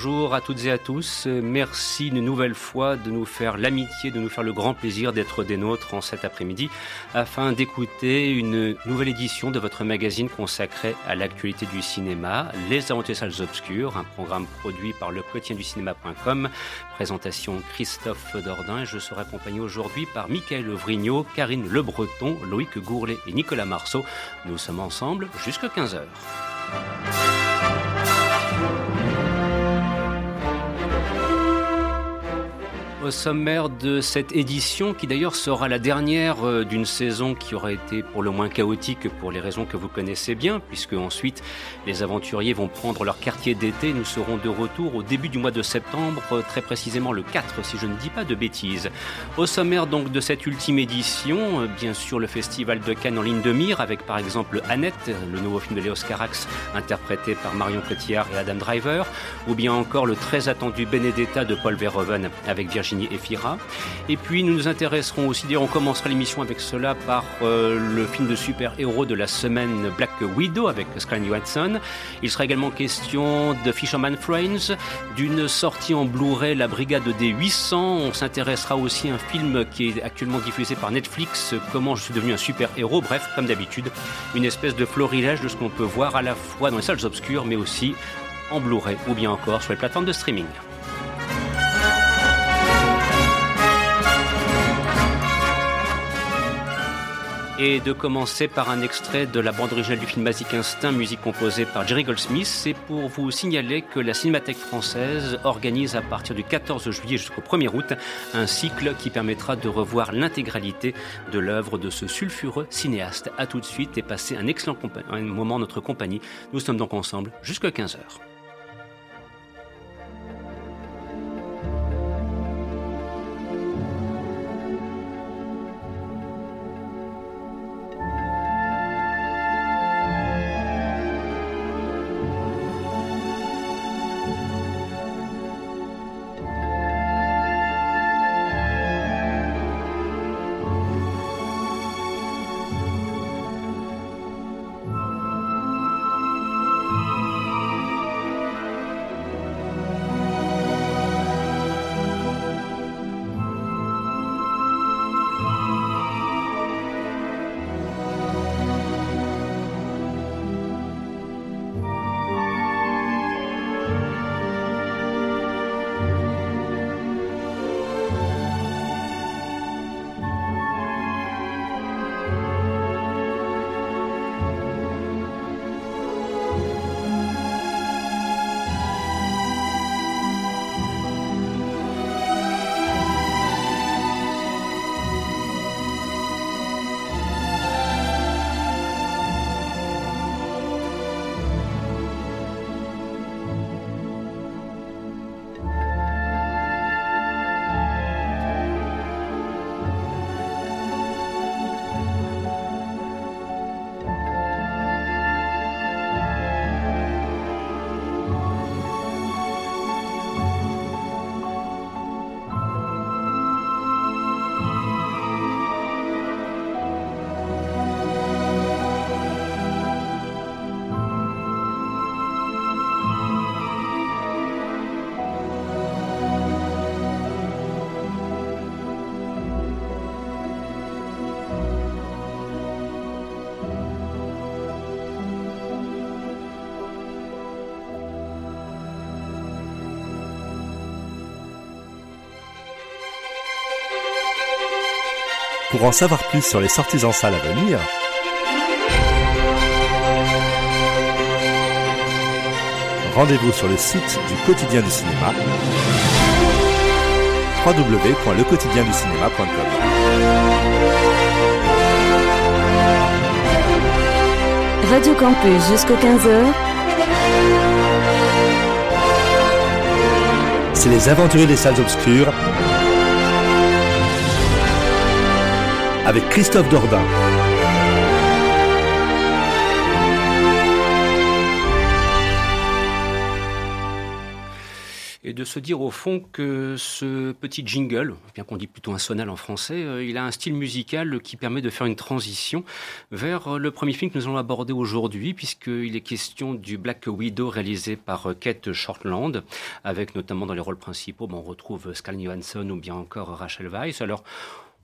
Bonjour à toutes et à tous. Merci une nouvelle fois de nous faire l'amitié, de nous faire le grand plaisir d'être des nôtres en cet après-midi afin d'écouter une nouvelle édition de votre magazine consacré à l'actualité du cinéma, Les Aventures Salles Obscures, un programme produit par le quotidien du cinéma.com. Présentation Christophe Dordain. Je serai accompagné aujourd'hui par Michael Vrignot, Karine Le Breton, Loïc Gourlet et Nicolas Marceau. Nous sommes ensemble jusqu'à 15h. Au sommaire de cette édition, qui d'ailleurs sera la dernière euh, d'une saison qui aura été pour le moins chaotique pour les raisons que vous connaissez bien, puisque ensuite les aventuriers vont prendre leur quartier d'été. Nous serons de retour au début du mois de septembre, euh, très précisément le 4, si je ne dis pas de bêtises. Au sommaire donc de cette ultime édition, euh, bien sûr le festival de Cannes en ligne de mire, avec par exemple Annette, le nouveau film de Léos Carax, interprété par Marion Cotillard et Adam Driver, ou bien encore le très attendu Benedetta de Paul Verhoeven avec Virginie Efira. Et puis nous nous intéresserons aussi, on commencera l'émission avec cela par euh, le film de super-héros de la semaine Black Widow avec Scarlett Johansson. Il sera également question de Fisherman Friends, d'une sortie en Blu-ray La Brigade des 800. On s'intéressera aussi à un film qui est actuellement diffusé par Netflix, Comment je suis devenu un super-héros. Bref, comme d'habitude, une espèce de florilège de ce qu'on peut voir à la fois dans les salles obscures, mais aussi en Blu-ray ou bien encore sur les plateformes de streaming. Et de commencer par un extrait de la bande originale du film Basic Instinct, musique composée par Jerry Goldsmith. C'est pour vous signaler que la Cinémathèque française organise à partir du 14 juillet jusqu'au 1er août un cycle qui permettra de revoir l'intégralité de l'œuvre de ce sulfureux cinéaste. À tout de suite et passez un excellent moment en notre compagnie. Nous sommes donc ensemble jusqu'à 15h. Pour en savoir plus sur les sorties en salle à venir, rendez-vous sur le site du quotidien du cinéma www.lequotidienducinéma.com. Radio Campus jusqu'aux 15h. C'est les aventuriers des salles obscures avec Christophe Dordain. et de se dire au fond que ce petit jingle, bien qu'on dit plutôt un sonal en français, euh, il a un style musical qui permet de faire une transition vers le premier film que nous allons aborder aujourd'hui, puisqu'il est question du Black Widow réalisé par Kate Shortland, avec notamment dans les rôles principaux, on retrouve Scarlett Johansson ou bien encore Rachel Weisz. Alors,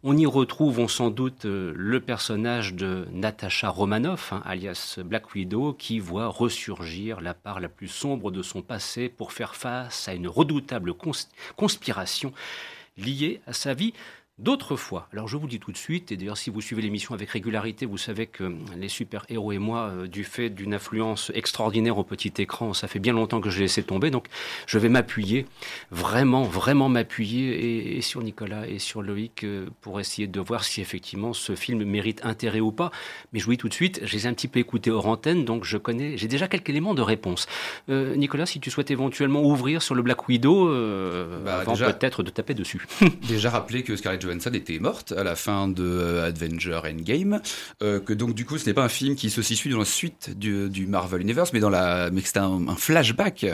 on y retrouve, on sans doute, euh, le personnage de Natasha Romanoff, hein, alias Black Widow, qui voit ressurgir la part la plus sombre de son passé pour faire face à une redoutable conspiration liée à sa vie D'autrefois, alors je vous le dis tout de suite, et d'ailleurs si vous suivez l'émission avec régularité, vous savez que les super-héros et moi, euh, du fait d'une influence extraordinaire au petit écran, ça fait bien longtemps que je l'ai laissé tomber, donc je vais m'appuyer, vraiment, vraiment m'appuyer, et, sur Nicolas et sur Loïc, euh, pour essayer de voir si effectivement ce film mérite intérêt ou pas. Mais je vous dis tout de suite, j'ai un petit peu écouté hors antenne, donc je connais, j'ai déjà quelques éléments de réponse. Euh, Nicolas, si tu souhaites éventuellement ouvrir sur le Black Widow, bah, avant peut-être de taper dessus. déjà rappeler que Scarlett Johansson était morte à la fin de euh, Avenger Endgame, euh, que donc du coup ce n'est pas un film qui se situe dans la suite du, du Marvel Universe, mais dans la, mais c'est un, un, flashback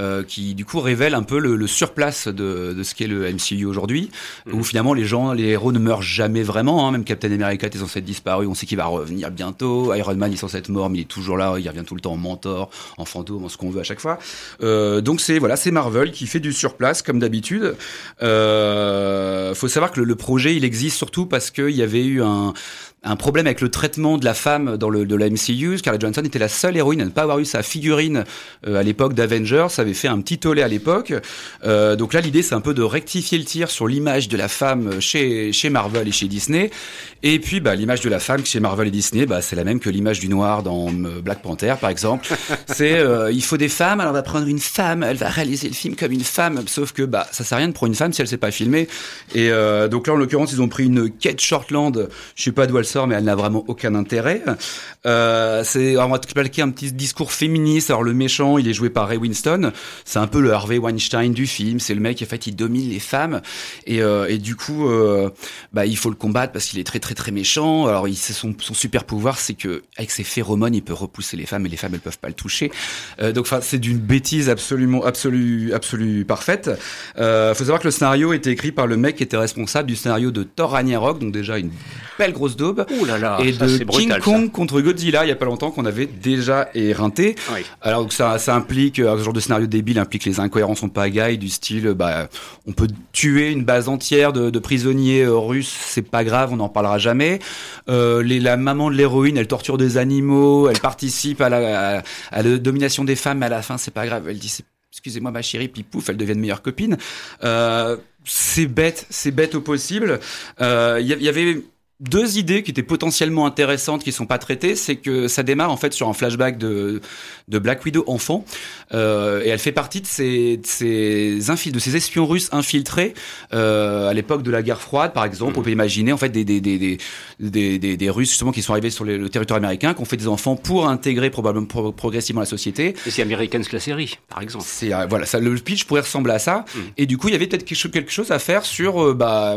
euh, qui du coup révèle un peu le, le surplace de, de ce qu'est le MCU aujourd'hui, mmh. où finalement les gens, les héros ne meurent jamais vraiment, hein, même Captain America est censé être disparu, on sait qu'il va revenir bientôt, Iron Man est censé être mort, mais il est toujours là, il revient tout le temps en mentor, en fantôme, en ce qu'on veut à chaque fois. Euh, donc c'est voilà, c'est Marvel qui fait du surplace comme d'habitude. Faut savoir que le, le projet, il existe surtout parce qu'il y avait eu un, un problème avec le traitement de la femme dans le de la MCU. Scarlett Johansson était la seule héroïne à ne pas avoir eu sa figurine euh, à l'époque d'Avengers. Ça avait fait un petit tollé à l'époque. Euh, donc là, l'idée, c'est un peu de rectifier le tir sur l'image de la femme chez chez Marvel et chez Disney. Et puis, bah, l'image de la femme chez Marvel et Disney, bah, c'est la même que l'image du noir dans euh, Black Panther, par exemple. c'est euh, il faut des femmes, alors on va prendre une femme, elle va réaliser le film comme une femme. Sauf que bah, ça sert à rien de prendre une femme si elle sait pas filmer. Et euh, donc là, en l'occurrence, ils ont pris une Kate Shortland. Je sais pas d'où elle sort, mais elle n'a vraiment aucun intérêt. Euh, c'est, on va plaquer un petit discours féministe. Alors le méchant, il est joué par Ray Winston. C'est un peu le Harvey Weinstein du film. C'est le mec, en fait, il domine les femmes. Et, euh, et du coup, euh, bah, il faut le combattre parce qu'il est très, très, très méchant. Alors, il, son, son super pouvoir, c'est que avec ses phéromones, il peut repousser les femmes et les femmes, elles peuvent pas le toucher. Donc, enfin, c'est d'une bêtise absolument, absolue, absolue parfaite. Euh, faut savoir que le scénario était écrit par le mec qui était responsable du scénario de Thor Ragnarok, donc déjà une belle grosse daube. Ouh là là, et ça, de brutal, King Kong ça. contre Godzilla il y a pas longtemps qu'on avait déjà éreinté. Oui. Alors donc ça, ça implique euh, ce genre de scénario débile implique les incohérences en pagaille du style bah on peut tuer une base entière de, de prisonniers euh, russes c'est pas grave on n'en parlera jamais. Euh, les, la maman de l'héroïne elle torture des animaux elle participe à la, à, à la domination des femmes mais à la fin c'est pas grave elle dit excusez-moi ma chérie puis pouf elles deviennent meilleures copines. Euh, c'est bête c'est bête au possible. Euh, y, il y avait deux idées qui étaient potentiellement intéressantes qui sont pas traitées, c'est que ça démarre en fait sur un flashback de de Black Widow enfant euh, et elle fait partie de ces de ces infil- de ces espions russes infiltrés euh, à l'époque de la guerre froide par exemple. Mhm. On peut imaginer en fait des des des des des, des, des Russes justement qui sont arrivés sur les- le territoire américain, qui ont fait des enfants pour intégrer probablement pro- progressivement la société. Et c'est Americans la série, par exemple. C'est euh, voilà, ça, le pitch pourrait ressembler à ça. Mhm. Et du coup, il y avait peut-être quelque chose, quelque chose à faire sur euh, bah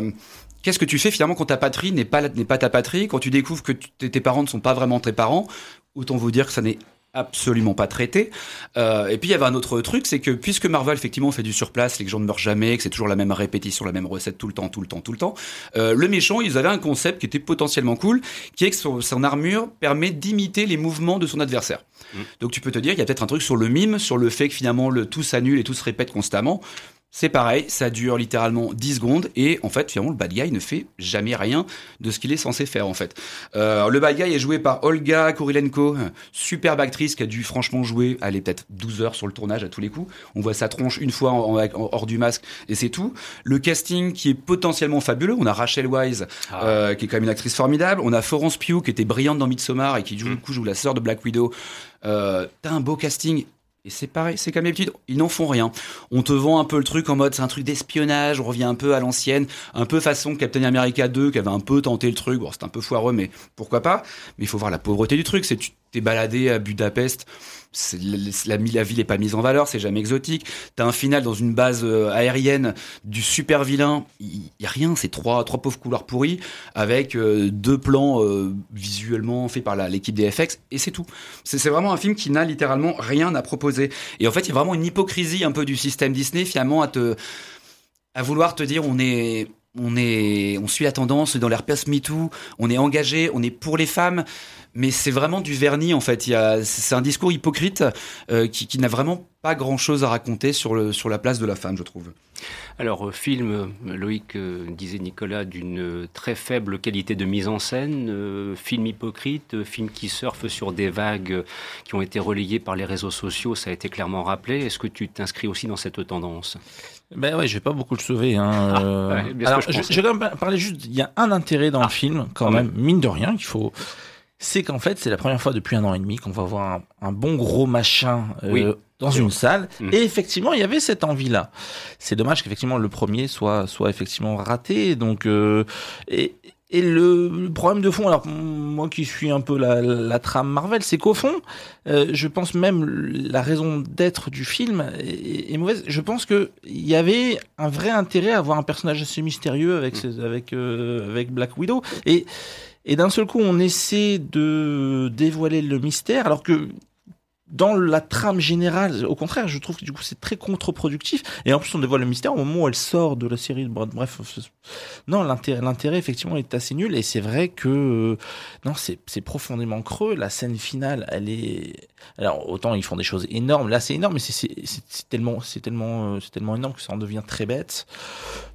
qu'est-ce que tu fais finalement quand ta patrie n'est pas n'est pas ta patrie, quand tu découvres que tu- tes parents ne sont pas vraiment tes parents? Autant vous dire que ça n'est absolument pas traité. Euh, et puis il y avait un autre truc, c'est que puisque Marvel effectivement fait du surplace, les gens ne meurent jamais, que c'est toujours la même répétition, la même recette tout le temps, tout le temps, tout le temps. euh, le méchant, ils avaient un concept qui était potentiellement cool, qui est que son, son armure permet d'imiter les mouvements de son adversaire. Mm. Donc tu peux te dire, il y a peut-être un truc sur le mime, sur le fait que finalement le tout s'annule et tout se répète constamment. C'est pareil, ça dure littéralement 10 secondes et en fait finalement le bad guy ne fait jamais rien de ce qu'il est censé faire en fait. Euh, le bad guy est joué par Olga Kurilenko, superbe actrice qui a dû franchement jouer, elle est peut-être 12 heures sur le tournage à tous les coups. On voit sa tronche une fois en, en- en- hors du masque et c'est tout. Le casting qui est potentiellement fabuleux, on a Rachel Wise Ah. euh, qui est quand même une actrice formidable, on a Florence Pugh qui était brillante dans Midsommar et qui joue, Mm. du coup joue la sœur de Black Widow. Euh, T'as un beau casting Et c'est pareil, c'est comme d'habitude, ils n'en font rien. On te vend un peu le truc en mode c'est un truc d'espionnage, on revient un peu à l'ancienne, un peu façon Captain America 2 qui avait un peu tenté le truc, bon c'est un peu foireux mais pourquoi pas, mais il faut voir la pauvreté du truc, c'est tu t'es baladé à Budapest, la, la, ville est pas mise en valeur, c'est jamais exotique. T'as un final dans une base euh, aérienne du super vilain, il y, a rien, c'est trois trois pauvres couloirs pourris avec euh, deux plans euh, visuellement faits par l'équipe des FX et c'est tout. C'est vraiment un film qui n'a littéralement rien à proposer. Et en fait, il y a vraiment une hypocrisie un peu du système Disney finalement à te à vouloir te dire on est on est on suit la tendance dans l'herpès MeToo, on est engagé, on est pour les femmes mais c'est vraiment du vernis en fait. c'est un discours hypocrite euh, qui, n'a vraiment pas grand chose à raconter sur, le, sur la place de la femme, je trouve. Alors, euh, film, euh, Loïc disait Nicolas, d'une très faible qualité de mise en scène, film hypocrite, film qui surfe sur des vagues qui ont été relayées par les réseaux sociaux, ça a été clairement rappelé. Est-ce que tu t'inscris aussi dans cette tendance? Ben ouais, je vais pas beaucoup le sauver. Hein. Ah, alors, je, je, vais quand même parler juste. Il y a un intérêt dans le ah, film, quand même, mine de rien, qu'il faut c'est qu'en fait, c'est la première fois depuis un an et demi qu'on va voir un, bon gros machin euh, dans une salle. Mm. Et effectivement, il y avait cette envie-là. C'est dommage qu'effectivement le premier soit soit effectivement raté. Donc euh, et et le, problème de fond, alors moi qui suis un peu la, la trame Marvel, c'est qu'au fond, euh, je pense même la raison d'être du film est, mauvaise. Je pense que il y avait un vrai intérêt à avoir un personnage assez mystérieux avec mm. avec avec Black Widow et et d'un seul coup, on essaie de dévoiler le mystère, alors que dans la trame générale, au contraire, je trouve que du coup c'est très contre-productif. Et en plus, on dévoile le mystère au moment où elle sort de la série. Bref, non, l'intérêt, effectivement est assez nul. Et c'est vrai que euh, non, c'est profondément creux. La scène finale, elle est. Alors autant ils font des choses énormes. Là, c'est énorme, mais c'est, c'est, c'est tellement, c'est tellement, euh, c'est tellement énorme que ça en devient très bête.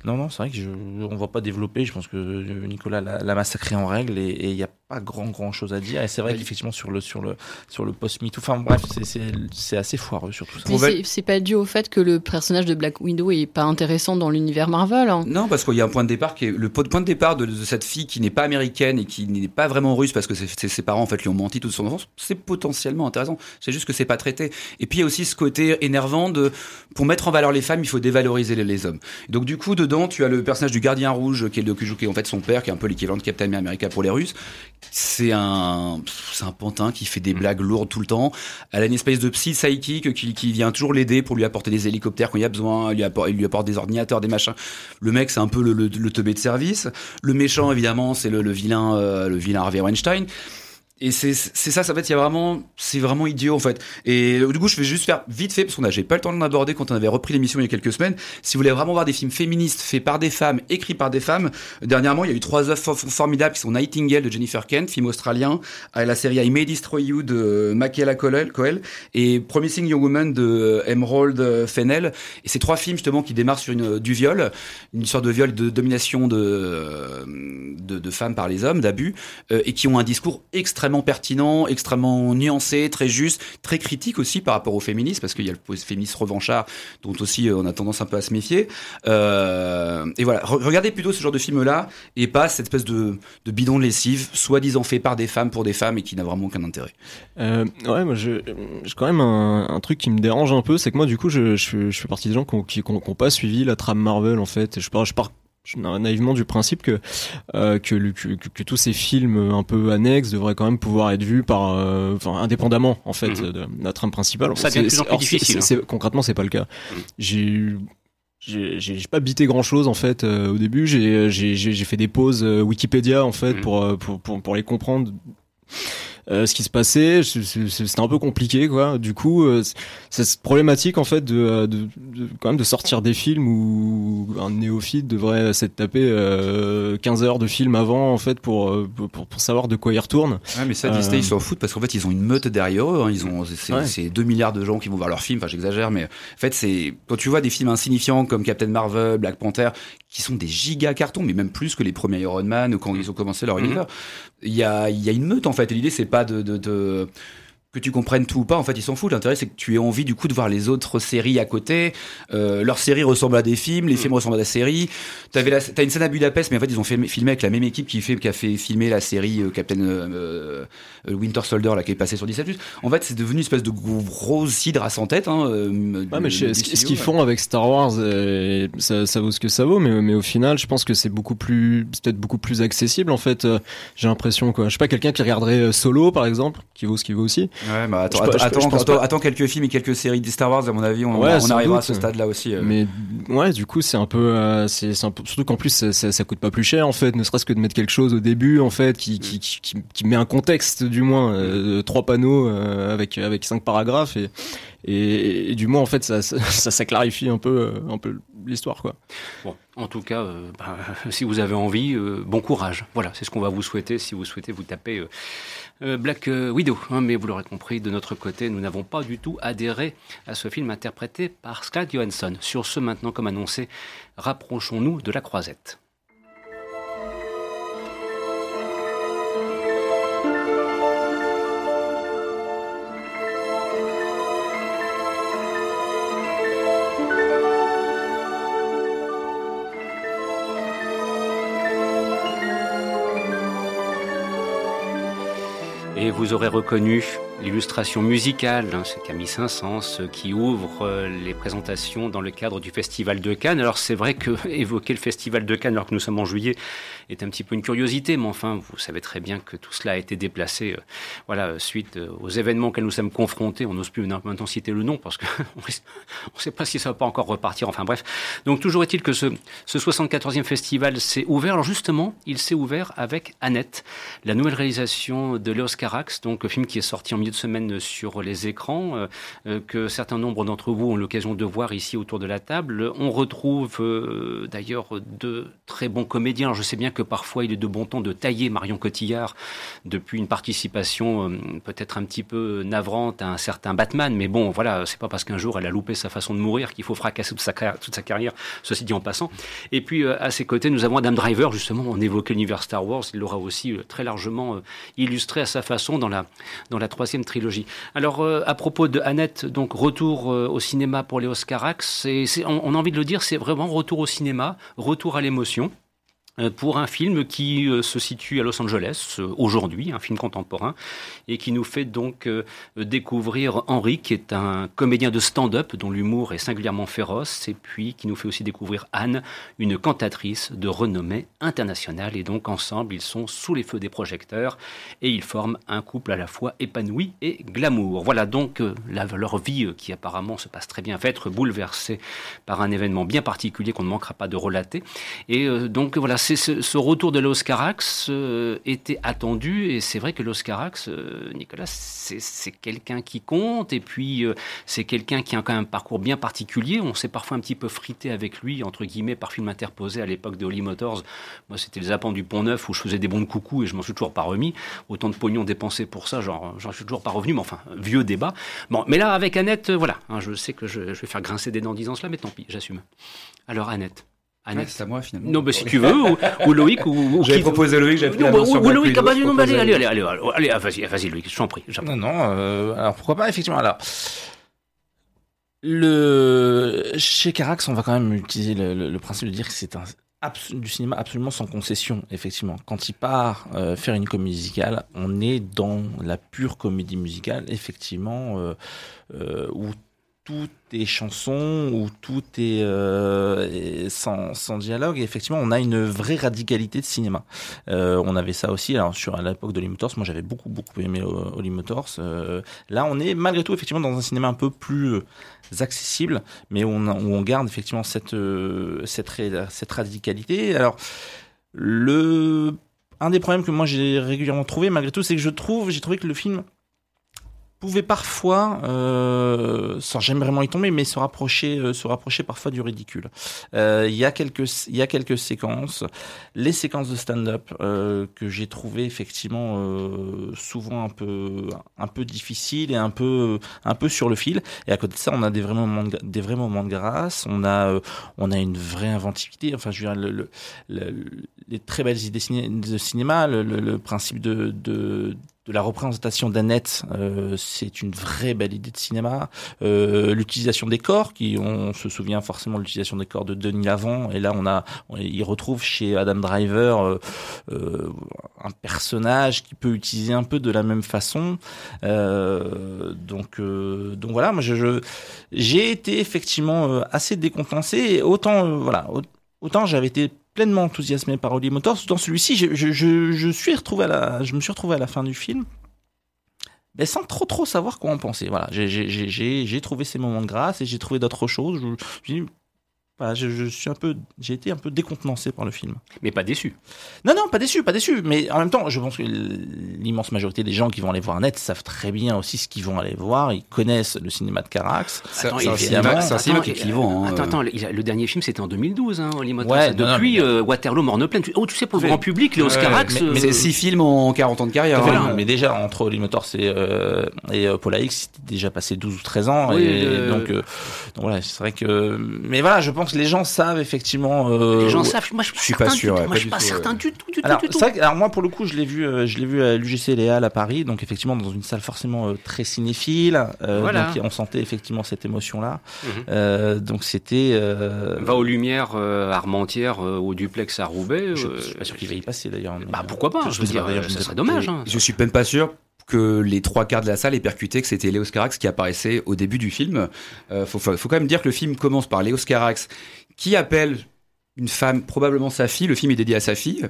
Non, non, c'est vrai que je, on va pas développer. Je pense que Nicolas l'a, massacré en règle et il y a pas grand grand chose à dire. Et c'est vrai qu'effectivement sur le sur le sur le post MeToo, enfin bref, c'est assez foireux sur tout ça. Mais c'est pas dû au fait que le personnage de Black Widow est pas intéressant dans l'univers Marvel. Hein. Non, parce qu'il y a un point de départ qui est le point de départ de, cette fille qui n'est pas américaine et qui n'est pas vraiment russe parce que ses parents en fait lui ont menti toute son enfance. C'est potentiellement intéressant. C'est juste que c'est pas traité. Et puis il y a aussi ce côté énervant de pour mettre en valeur les femmes, il faut dévaloriser les, hommes. Donc du coup dedans, tu as le personnage du gardien rouge qui est le qui est en fait son père, qui est un peu l'équivalent de Captain America pour les Russes. C'est un c'est un pantin qui fait des mm. blagues lourdes tout le temps. Elle a une espèce de psy psychique qui, qui vient toujours l'aider pour lui apporter des hélicoptères quand il y a besoin, il lui apporte, il lui apporte des ordinateurs, des machins. Le mec, c'est un peu le, le, le teubé de service. Le méchant, évidemment, c'est le, le, vilain, euh, le vilain Harvey Weinstein et c'est ça, ça fait, il y a vraiment, c'est vraiment idiot en fait. Et du coup, je vais juste faire vite fait parce qu'on a, j'ai pas le temps de l'aborder quand on avait repris l'émission il y a quelques semaines. Si vous voulez vraiment voir des films féministes faits par des femmes, écrits par des femmes, dernièrement, il y a eu trois œuvres formidables qui sont Nightingale de Jennifer Kent, film australien, la série I May Destroy You de Michaela Coel et Promising Young Woman de Emerald Fennell. Et ces trois films justement qui démarrent sur une, du viol, une sorte de viol de domination de, de, de femmes par les hommes, d'abus, euh, et qui ont un discours extrêmement extrêmement pertinent, extrêmement nuancé, très juste, très critique aussi par rapport aux féministes, parce qu'il y a le féministe revanchard dont aussi euh, on a tendance un peu à se méfier. Euh, et voilà, regardez plutôt ce genre de film-là et pas cette espèce de, bidon de lessive, soi-disant fait par des femmes pour des femmes et qui n'a vraiment aucun intérêt. Euh, ouais, moi j'ai quand même un, truc qui me dérange un peu, c'est que moi du coup je, fais partie des gens qui n'ont pas suivi la trame Marvel en fait. je pars, je naïvement du principe que, euh, que, que, tous ces films un peu annexes devraient quand même pouvoir être vus par, euh, enfin, indépendamment en fait mhm. de, la trame principale. Ça devient plus en plus difficile. Hein. Concrètement, c'est pas le cas. Mhm. J'ai j'ai pas bité grand chose en fait euh, au début j'ai j'ai fait des pauses Wikipédia en fait mhm. pour, pour, pour pour les comprendre ce qui se passait. C'était un peu compliqué, quoi. Du coup, euh, c'est problématique en fait de, euh, de, de, quand même de sortir des films où un néophyte devrait s'être tapé 15 heures de film avant en fait pour, pour, pour savoir de quoi il retourne. Ouais, mais ça, Disney, ils s'en foutent parce qu'en fait, ils ont une meute derrière eux. Hein. Ils ont c'est 2 milliards de gens qui vont voir leurs films. Enfin, j'exagère, mais en fait, c'est quand tu vois des films insignifiants comme Captain Marvel, Black Panther, qui sont des giga cartons, mais même plus que les premiers Iron Man ou quand ils ont commencé leur mm-hmm. univers. Il y a, il y a une meute en fait. L'idée, c'est pas de, de, de que tu comprennes tout ou pas, en fait, ils s'en foutent. L'intérêt, c'est que tu aies envie, du coup, de voir les autres séries à côté. Euh, leurs séries ressemblent à des films, les mm. films ressemblent à des séries. T'avais la, t'as une scène à Budapest, mais en fait, ils ont fait, filmé avec la même équipe qui, fait, qui a fait filmer la série euh, Captain euh, euh, Winter Soldier, là, qui est passée sur 17 En fait, c'est devenu une espèce de gros cidre sans tête. Hein, mais ce, qu'ils font avec Star Wars, ça, ça, vaut ce que ça vaut, mais, mais au final, je pense que c'est beaucoup plus, peut-être beaucoup plus accessible, en fait. J'ai l'impression, quoi. Je sais pas, quelqu'un qui regarderait Solo, par exemple, qui vaut ce qu'il vaut aussi. Ouais, bah attends, attends, attends, quelques films et quelques séries de Star Wars, à mon avis, on, on arrivera à ce stade-là aussi. Euh. Mais ouais, du coup, c'est un peu, euh, c'est surtout qu'en plus, ça, ça, coûte pas plus cher, en fait, ne serait-ce que de mettre quelque chose au début, en fait, qui, qui, qui, qui met un contexte, du moins, euh, trois panneaux avec avec cinq paragraphes et, et, du moins, en fait, ça, ça, ça, clarifie un peu, un peu l'histoire, quoi. Bon, en tout cas, bah, si vous avez envie, bon courage. Voilà, c'est ce qu'on va vous souhaiter si vous souhaitez vous taper euh, Black euh, Widow. Hein, mais vous l'aurez compris, de notre côté, nous n'avons pas du tout adhéré à ce film interprété par Scarlett Johansson. Sur ce, maintenant, comme annoncé, rapprochons-nous de la croisette. Vous aurez reconnu l'illustration musicale, hein, c'est Camille Saint-Saëns euh, qui ouvre euh, les présentations dans le cadre du Festival de Cannes. Alors c'est vrai que évoquer le Festival de Cannes alors que nous sommes en juillet est un petit peu une curiosité, mais enfin vous savez très bien que tout cela a été déplacé euh, voilà, suite aux événements auxquels nous sommes confrontés. On n'ose plus maintenant citer le nom parce qu'on ne sait pas si ça va pas encore repartir. Enfin bref. Donc toujours est-il que ce, ce 74e festival s'est ouvert. Alors justement, il s'est ouvert avec Annette, la nouvelle réalisation de Léos Carax, donc un film qui est sorti en de semaine sur les écrans, euh, euh, que certains nombre d'entre vous ont l'occasion de voir ici autour de la table. On retrouve euh, d'ailleurs de très bons comédiens. je sais bien que parfois il est de bon ton de tailler Marion Cotillard depuis une participation peut-être un petit peu navrante à un certain Batman, mais bon, voilà, c'est pas parce qu'un jour elle a loupé sa façon de mourir qu'il faut fracasser toute sa, toute sa carrière, ceci dit en passant. Et puis à ses côtés, nous avons Adam Driver, justement, on évoquait l'univers Star Wars, il l'aura aussi très largement illustré à sa façon dans la, dans la troisième trilogie. Alors, euh, à propos de Annette, donc retour euh, au cinéma pour les Oscarax, on, a envie de le dire, c'est vraiment retour au cinéma, retour à l'émotion. Euh, pour un film qui euh, se situe à Los Angeles euh, aujourd'hui, un film contemporain, et qui nous fait donc découvrir Henri, qui est un comédien de stand-up dont l'humour est singulièrement féroce, et puis qui nous fait aussi découvrir Anne, une cantatrice de renommée internationale, et donc ensemble ils sont sous les feux des projecteurs, et ils forment un couple à la fois épanoui et glamour. Voilà donc leur vie qui apparemment se passe très bien, va être bouleversée par un événement bien particulier qu'on ne manquera pas de relater, et donc voilà, ce, retour de l'Oscarax euh, était attendu et c'est vrai que l'Oscarax, euh, Nicolas, c'est quelqu'un qui compte et puis euh, c'est quelqu'un qui a quand même un parcours bien particulier. On s'est parfois un petit peu frité avec lui, entre guillemets, par film interposé à l'époque de Holly Motors. Moi, c'était les appens du Pont Neuf où je faisais des bons de coucou et je m'en suis toujours pas remis. Autant de pognon dépensé pour ça, genre, j'en suis toujours pas revenu, mais enfin, vieux débat. Bon, mais là, avec Annette, voilà, hein, je sais que je, je, vais faire grincer des dents en disant cela, mais tant pis, j'assume. Alors, Annette. C'est à moi finalement. Non, mais si tu veux, ou, Loïc, ou, J'avais proposé Loïc, j'avais pris la Ou, ou Loïc, ah bah, non, allez, allez, allez, allez, allez, vas-y, vas-y, Loïc, je t'en prie. Non, non, euh, alors pourquoi pas, effectivement, alors. Le, chez Carax, on va quand même utiliser le, le, principe de dire que c'est un, du cinéma absolument sans concession, effectivement. Quand il part euh, faire une comédie musicale, on est dans la pure comédie musicale, effectivement, euh, euh, où tout est chanson, où tout est, euh, sans, sans, dialogue. Et effectivement, on a une vraie radicalité de cinéma. Euh, on avait ça aussi alors, sur à l'époque de Motors. Moi, j'avais beaucoup, beaucoup aimé Holly Motors. Euh, là, on est malgré tout effectivement dans un cinéma un peu plus accessible, mais on, où on garde effectivement cette, cette, cette radicalité. Alors, le un des problèmes que moi j'ai régulièrement trouvé malgré tout, c'est que je trouve, j'ai trouvé que le film pouvait parfois, euh, sans jamais vraiment y tomber, mais se rapprocher, euh, se rapprocher parfois du ridicule. Euh, il y a quelques, il y a quelques séquences, les séquences de stand-up euh, que j'ai trouvé effectivement euh, souvent un peu, un peu difficiles et un peu, un peu sur le fil. Et à côté de ça, on a des vrais moments, de, des vrais moments de grâce. On a, on a une vraie inventivité. Enfin, je veux dire, le, le, les très belles idées de cinéma, le, le principe de, de de la représentation d'Annette, euh, c'est une vraie belle idée de cinéma. Euh, l'utilisation des corps, qui on se souvient forcément de l'utilisation des corps de Denis Lavant, et là on a, il retrouve chez Adam Driver euh, un personnage qui peut utiliser un peu de la même façon. Donc, donc voilà, moi je, j'ai été effectivement assez décontenancé. Autant voilà, autant j'avais été pleinement enthousiasmé par Holly Motors. Dans celui-ci, je, suis retrouvé à la, je me suis retrouvé à la fin du film, mais sans trop trop savoir quoi en penser. Voilà, j'ai trouvé ces moments de grâce et j'ai trouvé d'autres choses. Je, suis un peu, j'ai été un peu décontenancé par le film. Mais pas déçu. Non, non, pas déçu, pas déçu. Mais en même temps, je pense que l'immense majorité des gens qui vont aller voir Net savent très bien aussi ce qu'ils vont aller voir. Ils connaissent le cinéma de Carax. C'est un cinéma qui équivaut. Hein, attends, attends, le dernier film c'était en 2012, hein, Ouais, Depuis euh, Waterloo, Morne pleine. Oh, tu sais, pour le grand public, Léos Carax. Mais, c'est six films en 40 ans de carrière. Hein. Mais déjà, entre Holly Motors et, euh, et euh, Paula X, c'était déjà passé 12 ou 13 ans. et, donc, donc voilà, c'est vrai que. Mais voilà, je pense les gens savent effectivement. Euh, les gens savent. Moi, je suis pas, sûr. moi, je suis pas certain du tout, du alors, tout, alors moi, pour le coup, je l'ai vu, euh, je l'ai vu à l'UGC Léal à Paris, donc effectivement dans une salle forcément euh, très cinéphile. voilà. Donc on sentait effectivement cette émotion-là. Mhm. donc c'était. Va aux Lumières Armentières, au duplex à Roubaix. Je, suis pas sûr qu'il va y passer d'ailleurs. Bah pourquoi pas Je veux dire, ça serait dommage. Hein. Je suis même pas sûr que les trois quarts de la salle aient percuté que c'était Léos Carax qui apparaissait au début du film. Euh, faut, quand même dire que le film commence par Léos Carax qui appelle une femme, probablement sa fille, le film est dédié à sa fille,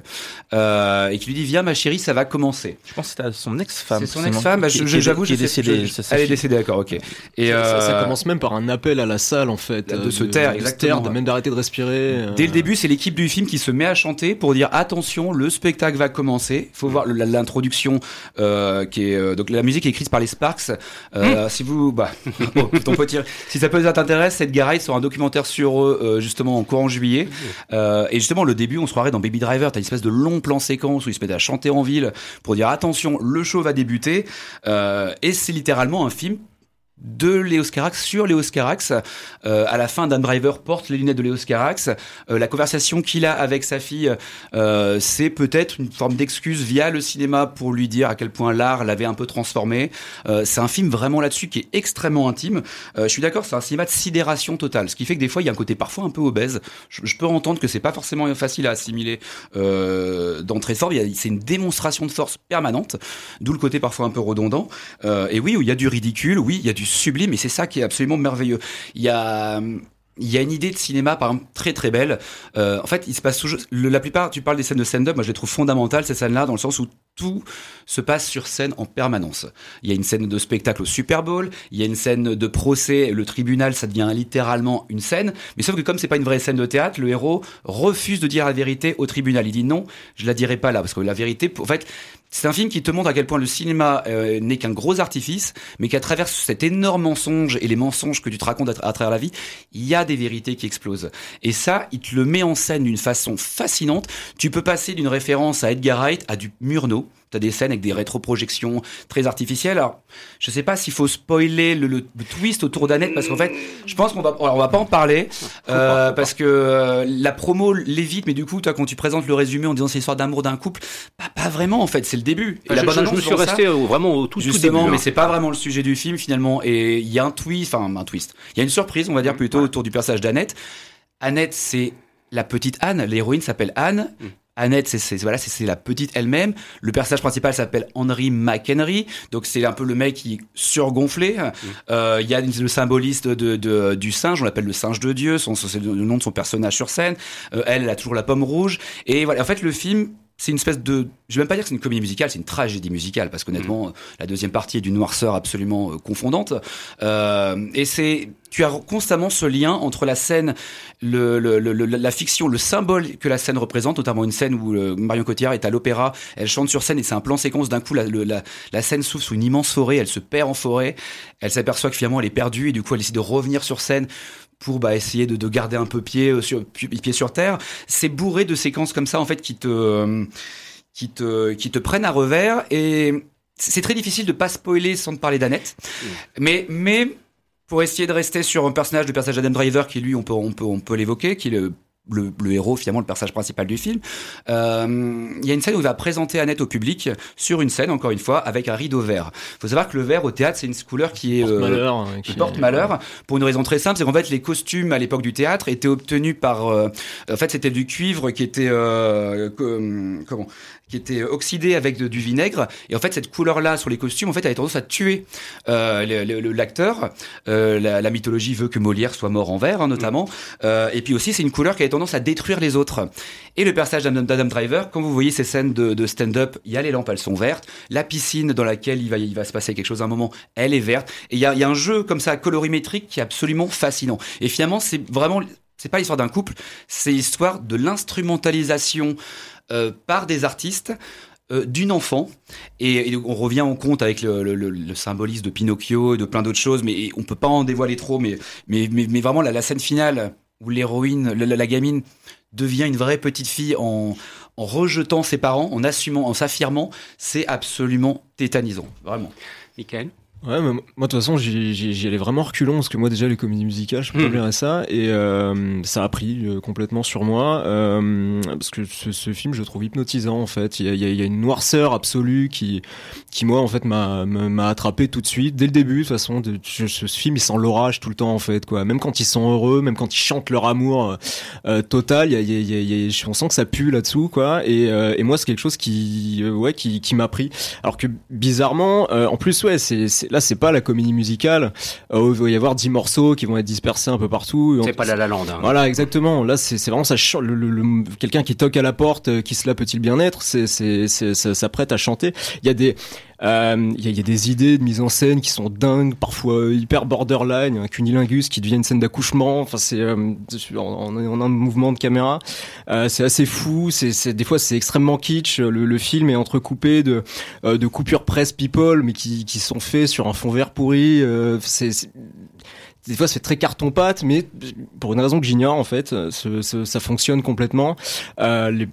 euh, et qui lui dit Viens ma chérie, ça va commencer. Je pense que c'était son ex-femme. C'est son ex-femme, bah, j'avoue, qui est décédée. Elle est décédée, d'accord, ok. Et ça, ça, euh, commence même par un appel à la salle, en fait. De, se taire, exactement. de même d'arrêter de respirer. Dès le début, c'est l'équipe du film qui se met à chanter pour dire Attention, le spectacle va commencer. Il faut voir l'introduction, euh, qui est. Euh, donc la musique est écrite par les Sparks. Euh, hmm. Si vous. Bah, ton petit, si ça peut vous intéresser, cette Ride sur un documentaire sur eux, justement, en courant juillet. Euh, et justement, le début, on se croirait dans Baby Driver, t'as une espèce de long plan séquence où il se met à chanter en ville pour dire attention, le show va débuter. Euh, et c'est littéralement un film de Léos Carax sur Léos Carax. Euh, à la fin, Dan Driver porte les lunettes de Léos Carax. Euh, la conversation qu'il a avec sa fille, euh, c'est peut-être une forme d'excuse via le cinéma pour lui dire à quel point l'art l'avait un peu transformé. Euh, c'est un film vraiment là-dessus qui est extrêmement intime. Euh, je suis d'accord, c'est un cinéma de sidération totale, ce qui fait que des fois il y a un côté parfois un peu obèse. Je, je peux entendre que c'est pas forcément facile à assimiler d'entrée de forme. C'est une démonstration de force permanente, d'où le côté parfois un peu redondant. et oui, il y a du ridicule, oui, il y a du sublime et c'est ça qui est absolument merveilleux. Il y a il y a une idée de cinéma par exemple très très belle. Euh, en fait, il se passe toujours. la plupart, tu parles des scènes de stand-up, moi je les trouve fondamentales ces scènes-là dans le sens où tout se passe sur scène en permanence. Il y a une scène de spectacle au Super Bowl, il y a une scène de procès, le tribunal, ça devient littéralement une scène. Mais sauf que comme c'est pas une vraie scène de théâtre, le héros refuse de dire la vérité au tribunal. Il dit non, je la dirai pas là parce que la vérité, en fait, c'est un film qui te montre à quel point le cinéma euh, n'est qu'un gros artifice, mais qu'à travers cet énorme mensonge et les mensonges que tu te racontes à, travers la vie, il y a des vérités qui explosent. Et ça, il te le met en scène d'une façon fascinante. Tu peux passer d'une référence à Edgar Wright à du Murnau. T'as des scènes avec des rétroprojections très artificielles. Alors, je sais pas s'il faut spoiler le, twist autour d'Annette parce qu'en fait, je pense qu'on va, on va pas en parler euh, parce que euh, la promo l'évite, mais du coup, toi, quand tu présentes le résumé en disant c'est l'histoire d'amour d'un couple, bah, pas vraiment en fait, c'est le début. Et la je, je, me suis resté vraiment au tout, Justement, début, mais c'est pas vraiment le sujet du film finalement. Et il y a un twist, enfin un twist. Il y a une surprise, on va dire plutôt autour du personnage d'Annette. Annette, c'est la petite Anne. L'héroïne s'appelle Anne. Mm. Annette, c'est voilà, c'est la petite elle-même. Le personnage principal s'appelle Henry McHenry, donc c'est un peu le mec qui est surgonflé. Mm. Euh, il y a le symboliste de, du singe, on l'appelle le singe de Dieu, c'est le nom de son personnage sur scène. Euh, elle, elle a toujours la pomme rouge. Et voilà, en fait, le film c'est une espèce de, je vais même pas dire que c'est une comédie musicale, c'est une tragédie musicale parce qu'honnêtement, mm. la deuxième partie est d'une noirceur absolument euh, confondante. Euh, et c'est, tu as constamment ce lien entre la scène, le, le, le, la fiction, le symbole que la scène représente, notamment une scène où euh, Marion Cotillard est à l'opéra, elle chante sur scène et c'est un plan séquence. D'un coup, la, la, la, scène s'ouvre sous une immense forêt, elle se perd en forêt, elle s'aperçoit que finalement elle est perdue et du coup elle décide de revenir sur scène pour bah, essayer de, de, garder un peu pied euh, sur, pied sur terre. C'est bourré de séquences comme ça en fait qui te euh, qui te qui te prennent à revers et c'est très difficile de pas spoiler sans te parler d'Annette. Mm. Mais mais pour essayer de rester sur un personnage, le personnage d'Adam Driver qui lui on peut on peut on peut l'évoquer qui est le le, héros, finalement, le personnage principal du film. Euh, il y a une scène où il va présenter Annette au public sur une scène, encore une fois, avec un rideau vert. Il faut savoir que le vert au théâtre, c'est une couleur qui est porte malheur, hein, qui porte malheur pour une raison très simple, c'est qu'en fait les costumes à l'époque du théâtre étaient obtenus par, en fait, c'était du cuivre qui était comment? Qui était oxydé avec du vinaigre. Et en fait, cette couleur-là sur les costumes, en fait, elle a tendance à tuer euh, l'acteur. Euh, la, mythologie veut que Molière soit mort en vert, hein, notamment. Mm. Euh, et puis aussi, c'est une couleur qui a tendance à détruire les autres. Et le personnage d'Adam Driver, quand vous voyez ces scènes de, stand-up, il y a les lampes, elles sont vertes. La piscine dans laquelle il va, il va se passer quelque chose à un moment, elle est verte. Et il y a un jeu comme ça colorimétrique qui est absolument fascinant. Et finalement, c'est vraiment c'est pas l'histoire d'un couple, c'est l'histoire de l'instrumentalisation euh, par des artistes euh, d'une enfant. Et, on revient en compte avec le, symbolisme de Pinocchio et de plein d'autres choses, mais on peut pas en dévoiler trop. Mais, mais, mais, vraiment, la, scène finale où l'héroïne, la, gamine, devient une vraie petite fille en, rejetant ses parents, en assumant, en s'affirmant, c'est absolument tétanisant. Vraiment. Michael? Ouais, moi, de toute façon, j'y allais vraiment reculons parce que moi, déjà, les comédies musicales, je peux pas hmm. ça. Et euh, ça a pris euh, complètement sur moi. Euh, parce que ce, ce, film, je le trouve hypnotisant, en fait. Il y a, il y a une noirceur absolue qui, qui moi, en fait, m'a attrapé tout de suite. Dès le début, de toute façon, de, ce, film, il sent l'orage tout le temps, en fait. quoi. Même quand ils sont heureux, même quand ils chantent leur amour euh, total, il y a, y a, y a, on sent que ça pue là-dessous, quoi. Et, et moi, c'est quelque chose qui, ouais, qui, qui m'a pris. Alors que bizarrement, en plus, ouais, c'est là c'est pas la comédie musicale euh, où il va y avoir 10 morceaux qui vont être dispersés un peu partout. C'est pas la La Land. Hein. Voilà, exactement. Là, c'est vraiment ça. Le, quelqu'un qui toque à la porte, euh, qui se la peut-il bien être, c'est ça, ça prête à chanter. Il y a des il euh, y, y, a des idées de mise en scène qui sont dingues, parfois hyper borderline, un cunilingus qui devient une scène d'accouchement. Enfin, c'est euh, en, un mouvement de caméra. Euh, c'est assez fou. C'est des fois c'est extrêmement kitsch. Le, le, film est entrecoupé de euh, de coupures presse people, mais qui, qui sont faits sur un fond vert pourri. c'est des fois c'est très carton pâte mais pour une raison que j'ignore en fait ça fonctionne complètement. Euh, les,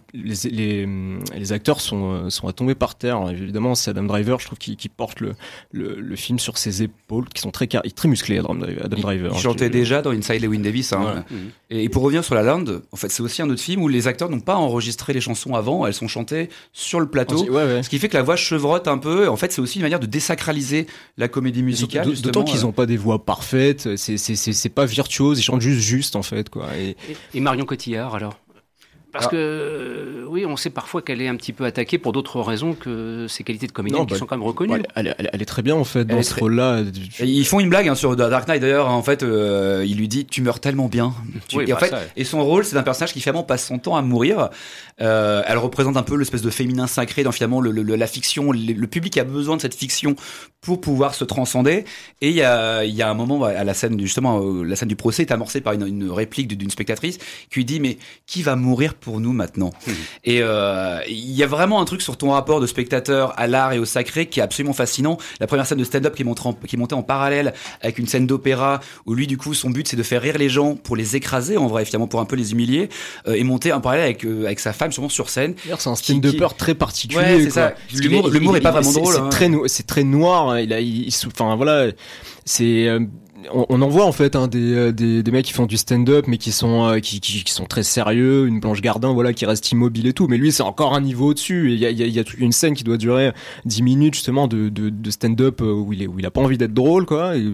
les, les, acteurs sont, sont à tomber par terre. Évidemment c'est Adam Driver je trouve qui, qui porte le, le, le, film sur ses épaules qui sont très très musclés Adam, Driver. il, chantait déjà dans Inside Lewin Davis hein. et, pour revenir sur La Land en fait c'est aussi un autre film où les acteurs n'ont pas enregistré les chansons avant elles sont chantées sur le plateau. Ce qui fait que la voix chevrotte un peu. En fait c'est aussi une manière de désacraliser la comédie musicale d'autant qu'ils n'ont pas des voix parfaites c'est pas virtuose, ils chantent juste juste en fait quoi. et Marion Cotillard alors? Parce ah. que euh, oui, on sait parfois qu'elle est un petit peu attaquée pour d'autres raisons que ses qualités de comédienne qui bah, sont quand même reconnues. elle, elle, est très bien en fait dans ce rôle-là. Ils font une blague hein, sur Dark Knight d'ailleurs. En fait, euh, il lui dit "Tu meurs tellement bien." et, en bah, fait, et son rôle, c'est un personnage qui finalement passe son temps à mourir. Euh, elle représente un peu l'espèce de féminin sacré dans finalement le, la fiction. Le, public a besoin de cette fiction pour pouvoir se transcender. Et il y a, y a un moment à la scène justement, la scène du procès est amorcée par une, une réplique d'une spectatrice qui lui dit "Mais qui va mourir pour nous maintenant. Hmm. Et euh, il y a vraiment un truc sur ton rapport de spectateur à l'art et au sacré qui est absolument fascinant. La première scène de stand-up qui, est qui est montée en parallèle avec une scène d'opéra où lui, du coup, son but c'est de faire rire les gens pour les écraser en vrai, finalement pour un peu les humilier, euh, et monter en parallèle avec, euh, avec sa femme sûrement sur scène. C'est un stand-upper très particulier. Ouais, c'est ça. L'humour est pas vraiment drôle. C'est hein. très, c'est très noir. Hein. Il a, il, enfin voilà, c'est on, en voit en fait hein, euh, des, des, mecs qui font du stand-up mais qui sont euh, qui, qui, sont très sérieux, une Blanche Gardin voilà qui reste immobile et tout. Mais lui c'est encore un niveau au-dessus. Il y a, y, a, y a une scène qui doit durer 10 minutes justement de, de, de stand-up euh, où il est où il a pas envie d'être drôle quoi. Et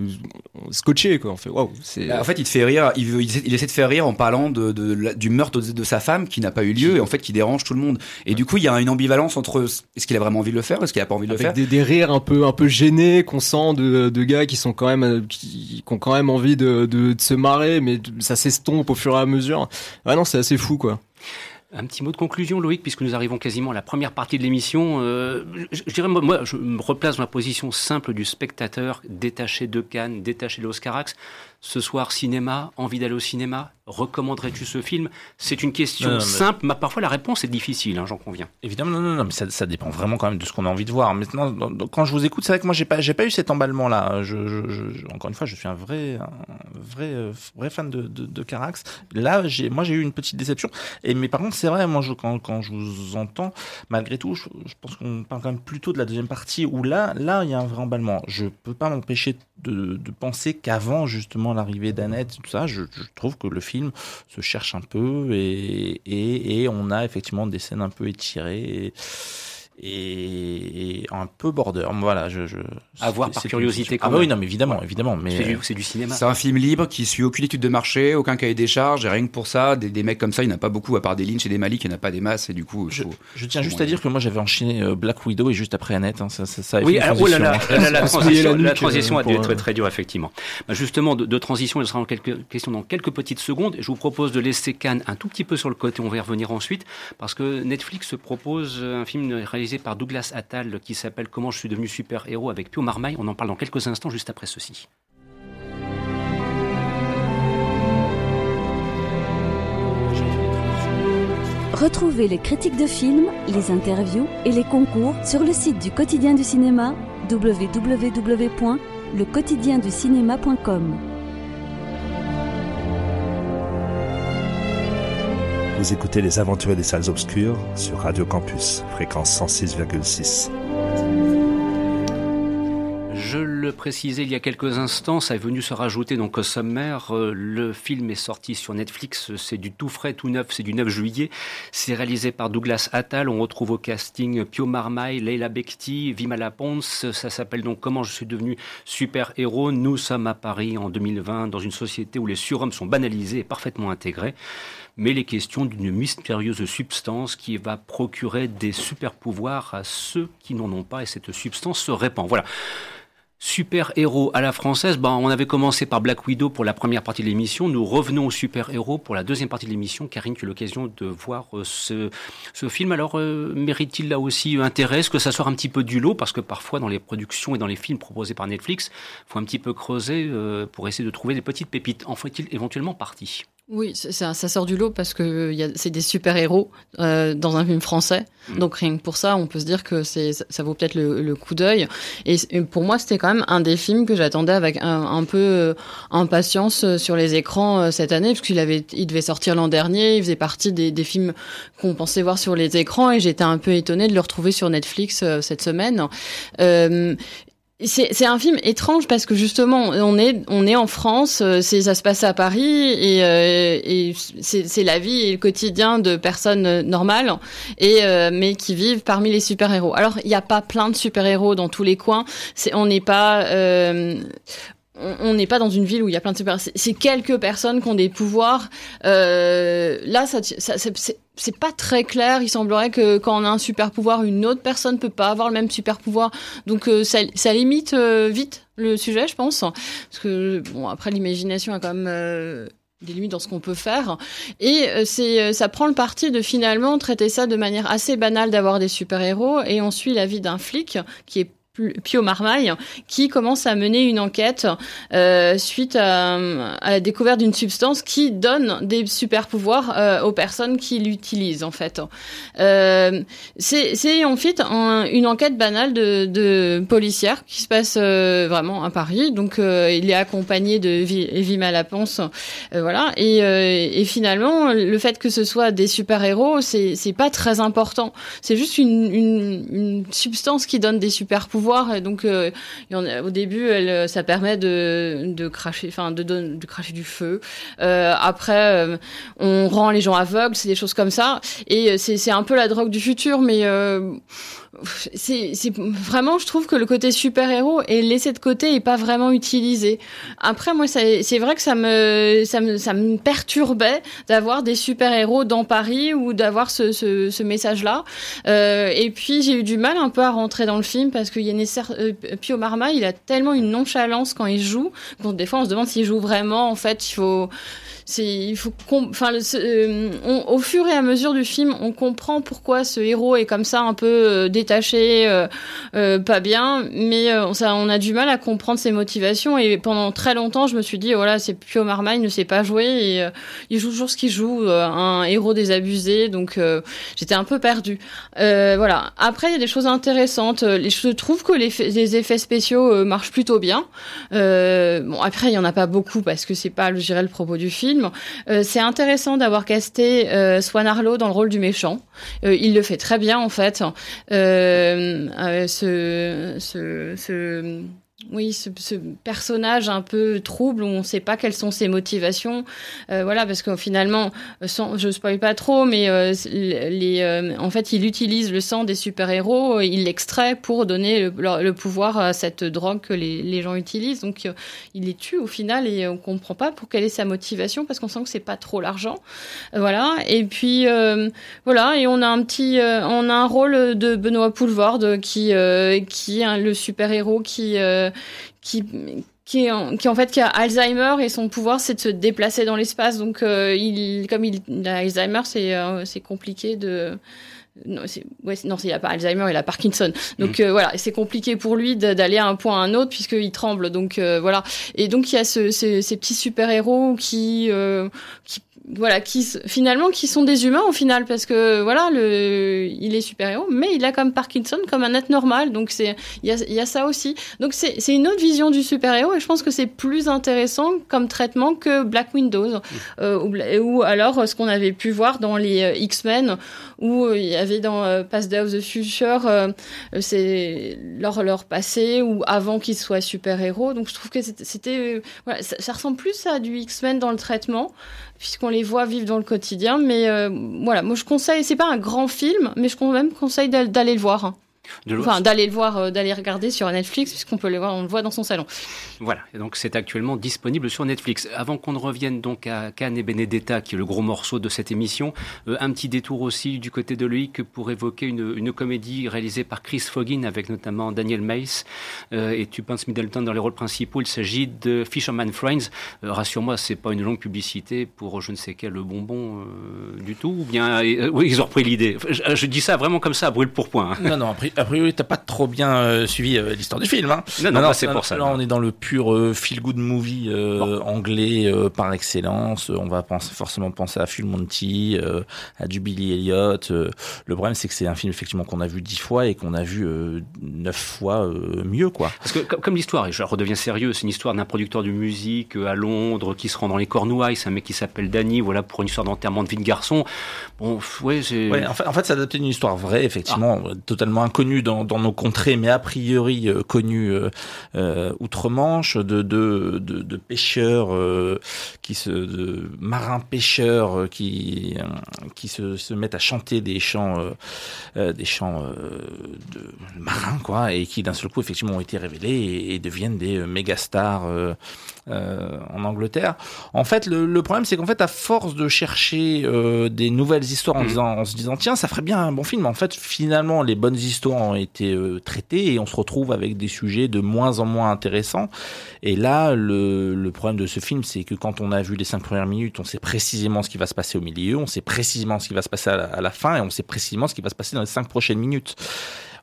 scotché quoi. On fait waouh. Bah, en fait il te fait rire. Il, veut, il, essaie de faire rire en parlant de, de du meurtre de, sa femme qui n'a pas eu lieu et en fait qui dérange tout le monde. Et du coup il y a une ambivalence entre est-ce qu'il a vraiment envie de le faire, est-ce qu'il a pas envie de le faire. Des, des rires un peu un peu gênés qu'on sent de, de gars qui sont quand même qui qui, ont quand même envie de, de, se marrer, mais ça s'estompe au fur et à mesure. Ah non, c'est assez fou, quoi. Un petit mot de conclusion, Loïc, puisque nous arrivons quasiment à la première partie de l'émission. Euh, je, dirais, moi, je me replace dans la position simple du spectateur détaché de Cannes, détaché de l'Oscarax. Ce soir, cinéma, envie d'aller au cinéma, recommanderais-tu ce film? C'est une question simple, mais parfois la réponse est difficile, hein, j'en conviens. Évidemment, non, non, non mais ça, ça, dépend vraiment quand même de ce qu'on a envie de voir. Maintenant, quand je vous écoute, c'est vrai que moi, j'ai pas, j'ai pas eu cet emballement-là. Je, je, encore une fois, je suis un vrai, un vrai, euh, vrai fan de, de, de Carax. Là, j'ai, moi, j'ai eu une petite déception. Et mais par contre, c'est vrai, moi, quand, quand je vous entends, malgré tout, je, je pense qu'on parle quand même plutôt de la deuxième partie où là, là, il y a un vrai emballement. Je peux pas m'empêcher de, de penser qu'avant, justement, l'arrivée d'Annette, tout ça, je, trouve que le film se cherche un peu et, on a effectivement des scènes un peu étirées. Et, un peu border. Voilà, je, je à voir par curiosité. Quand ah bah oui, non, mais évidemment, évidemment. Mais c'est du, cinéma. C'est un film libre qui suit aucune étude de marché, aucun cahier des charges, et rien que pour ça, des, des mecs comme ça, il n'y en a pas beaucoup à part des Lynch et des Malik, il n'y en a pas des masses, et du coup. Je, je tiens juste à dire que moi j'avais enchaîné euh, Black Widow et juste après Annette, hein, ça, ça, ça Oui, alors, oh là là, la, transition, la transition a dû être très, très dure effectivement. Bah, justement, de, de, transition, il sera en quelques questions dans quelques petites secondes. Je vous propose de laisser Cannes un tout petit peu sur le côté, on va y revenir ensuite, parce que Netflix propose un film réalisé par Douglas qui s'appelle Comment je suis devenu super-héros avec Pio Marmaille. On en parle dans quelques instants juste après ceci. Retrouvez les critiques de films, les interviews et les concours sur le site du quotidien du cinéma www.lequotidienducinéma.com. Vous écoutez Les Aventuriers des Salles Obscures sur Radio Campus, fréquence 106,6. Je le précisais il y a quelques instants, ça est venu se rajouter donc au sommaire. Euh, le film est sorti sur Netflix, c'est du tout frais, tout neuf, c'est du 9 juillet. C'est réalisé par Douglas Attal. On retrouve au casting Pio Marmaille, Leila Bekti, Vimala Pons. Ça s'appelle donc Comment je suis devenu super-héros. Nous sommes à Paris en 2020 dans une société où les surhommes sont banalisés et parfaitement intégrés mais les questions d'une mystérieuse substance qui va procurer des super pouvoirs à ceux qui n'en ont pas et cette substance se répand. Voilà. Super-héros à la française, ben, on avait commencé par Black Widow pour la première partie de l'émission. Nous revenons au super-héros pour la deuxième partie de l'émission. Karine, tu as l'occasion de voir euh, ce, film. Alors, euh, mérite-t-il là aussi intérêt? Est-ce que ça sort un petit peu du lot? Parce que parfois, dans les productions et dans les films proposés par Netflix, faut un petit peu creuser euh, pour essayer de trouver des petites pépites. En faut-il éventuellement partie oui, ça, ça, sort du lot parce que c'est des super-héros euh, dans un film français. Mm. Donc rien que pour ça, on peut se dire que c'est ça vaut peut-être le, le, coup d'œil. Et, pour moi, c'était quand même un des films que j'attendais avec un, un peu euh, impatience euh, sur les écrans euh, cette année, parce qu'il avait, il devait sortir l'an dernier. Il faisait partie des, des films qu'on pensait voir sur les écrans, et j'étais un peu étonnée de le retrouver sur Netflix cette semaine. Euh, c'est un film étrange parce que justement on est on est en France, euh, c'est ça se passe à Paris et, euh, et c'est la vie et le quotidien de personnes normales et euh, mais qui vivent parmi les super héros. Alors il n'y a pas plein de super héros dans tous les coins. On n'est pas on n'est pas dans une ville où il y a plein de super. C'est quelques personnes qui ont des pouvoirs. Euh, là, ça, ça c'est pas très clair. Il semblerait que quand on a un super pouvoir, une autre personne peut pas avoir le même super pouvoir. Donc euh, ça, limite euh, vite le sujet, je pense. Parce que bon, après l'imagination a quand même euh, des limites dans ce qu'on peut faire. Et ça prend le parti de finalement traiter ça de manière assez banale d'avoir des super-héros et on suit la vie d'un flic qui est Pio Marmaille, qui commence à mener une enquête euh, suite à, la découverte d'une substance qui donne des super pouvoirs euh, aux personnes qui l'utilisent en fait. Euh, c'est en fait une enquête banale de, de policière qui se passe euh, vraiment à Paris. Donc euh, il est accompagné de Evie Malaponce, voilà. Et, et, finalement, le fait que ce soit des super héros, c'est pas très important. C'est juste une, une, une substance qui donne des super pouvoirs et donc, euh, au début, elle, euh, ça permet de, de cracher, enfin, de, de, cracher du feu. Euh, après, on rend les gens aveugles, c'est des choses comme ça. Et c'est un peu la drogue du futur, mais c'est vraiment, je trouve que le côté super-héros est laissé de côté et pas vraiment utilisé. Après, moi, c'est vrai que ça me, ça me, ça me perturbait d'avoir des super-héros dans Paris ou d'avoir ce, ce, ce message-là. Euh, et puis, j'ai eu du mal un peu à rentrer dans le film parce qu'il y a une, euh, Pio Marma, il a tellement une nonchalance quand il joue. Bon, des fois, on se demande s'il joue vraiment. En fait, il faut il faut enfin euh, au fur et à mesure du film on comprend pourquoi ce héros est comme ça un peu euh, détaché euh, pas bien mais on a du mal à comprendre ses motivations et pendant très longtemps je me suis dit voilà c'est Pio Marmaille ne sait pas jouer il joue toujours ce qu'il joue un héros désabusé donc j'étais un peu perdue. Voilà. Après il y a des choses intéressantes. Je trouve que les, les effets spéciaux marchent plutôt bien. Bon après il y en a pas beaucoup parce que c'est pas je dirais le propos du film euh, c'est intéressant d'avoir casté euh, Swan Arlo dans le rôle du méchant. Euh, il le fait très bien en fait. Oui, ce, personnage un peu trouble où on ne sait pas quelles sont ses motivations. Euh, voilà, parce que finalement, sans, je spoil pas trop, mais euh, les, euh, en fait, il utilise le sang des super-héros, il l'extrait pour donner le, pouvoir à cette drogue que les, gens utilisent. Donc, il les tue au final et on comprend pas pour quelle est sa motivation parce qu'on sent que c'est pas trop l'argent. voilà. Et puis, voilà, et on a un petit, on a un rôle de Benoît Poulvorde qui, qui est le super-héros qui qui qui, qui en fait qui a Alzheimer et son pouvoir c'est de se déplacer dans l'espace donc euh, il comme il, a Alzheimer c'est euh, c'est compliqué de non, c'est, ouais, non, il a pas Alzheimer, il a Parkinson. Donc mhm. euh, voilà, c'est compliqué pour lui d'aller à un point à un autre puisqu'il tremble. Donc voilà. Et donc il y a ce, ces, ces petits super héros qui, qui voilà, qui finalement qui sont des humains au final parce que voilà, le, il est super héros, mais il a comme Parkinson comme un être normal, donc c'est il y a, y a, ça aussi. Donc c'est une autre vision du super héros et je pense que c'est plus intéressant comme traitement que Black Windows mmh. euh, ou, alors ce qu'on avait pu voir dans les euh, X-Men où euh, il y avait dans euh, Past Day of the Future c'est leur leur passé ou avant qu'ils soient super héros. Donc je trouve que c'était voilà, ça, ça ressemble plus à du X-Men dans le traitement puisqu'on les voit vivre dans le quotidien. Mais euh, voilà, moi je conseille, c'est pas un grand film, mais je quand même conseille d'aller le voir. Enfin, d'aller le voir, euh, d'aller regarder sur Netflix, puisqu'on peut le voir, on le voit dans son salon. Voilà, et donc c'est actuellement disponible sur Netflix. Avant qu'on ne revienne donc à Cannes et Benedetta, qui est le gros morceau de cette émission, euh, un petit détour aussi du côté de Loïc pour évoquer une, une comédie réalisée par Chris Foggin avec notamment Daniel Mace euh, et Tupence Middleton dans les rôles principaux. Il s'agit de Fisherman Friends. Rassure-moi, c'est pas une longue publicité pour je ne sais quel bonbon du tout, ou bien oui, ils ont repris l'idée. Je, dis ça vraiment comme ça, brûle pour point. Hein. Non, non, après, a priori, t'as pas trop bien euh, suivi euh, l'histoire du film. Hein. Non, non, c'est pour ça. Là, on est dans le pur euh, feel-good movie anglais par excellence. On va penser, forcément penser à Full Monty, à Jubilee Elliott. le problème, c'est que c'est un film effectivement qu'on a vu dix fois et qu'on a vu neuf fois mieux, quoi. Parce que comme, l'histoire, et je redeviens sérieux, c'est une histoire d'un producteur de musique à Londres qui se rend dans les Cornouailles. C'est un mec qui s'appelle Danny, voilà, pour une histoire d'enterrement de vie de garçon. Bon, ouais, c'est. Ouais, en fait, en fait, ça adapté une histoire vraie, effectivement, ah. totalement inconnue dans dans, nos contrées, mais a priori euh, connues euh, euh, outre-Manche, de, de, de, de, pêcheurs qui se, de marins pêcheurs qui qui se, se mettent à chanter des chants des chants de marins quoi, et qui d'un seul coup effectivement ont été révélés et, et deviennent des méga stars euh, en Angleterre. En fait, le, problème, c'est qu'en fait, à force de chercher euh, des nouvelles histoires en, mm. disant, en se disant, tiens, ça ferait bien un bon film, en fait, finalement, les bonnes histoires ont été euh, traitées et on se retrouve avec des sujets de moins en moins intéressants. Et là, le, le problème de ce film, c'est que quand on a vu les cinq premières minutes, on sait précisément ce qui va se passer au milieu, on sait précisément ce qui va se passer à la fin et on sait précisément ce qui va se passer dans les cinq prochaines minutes.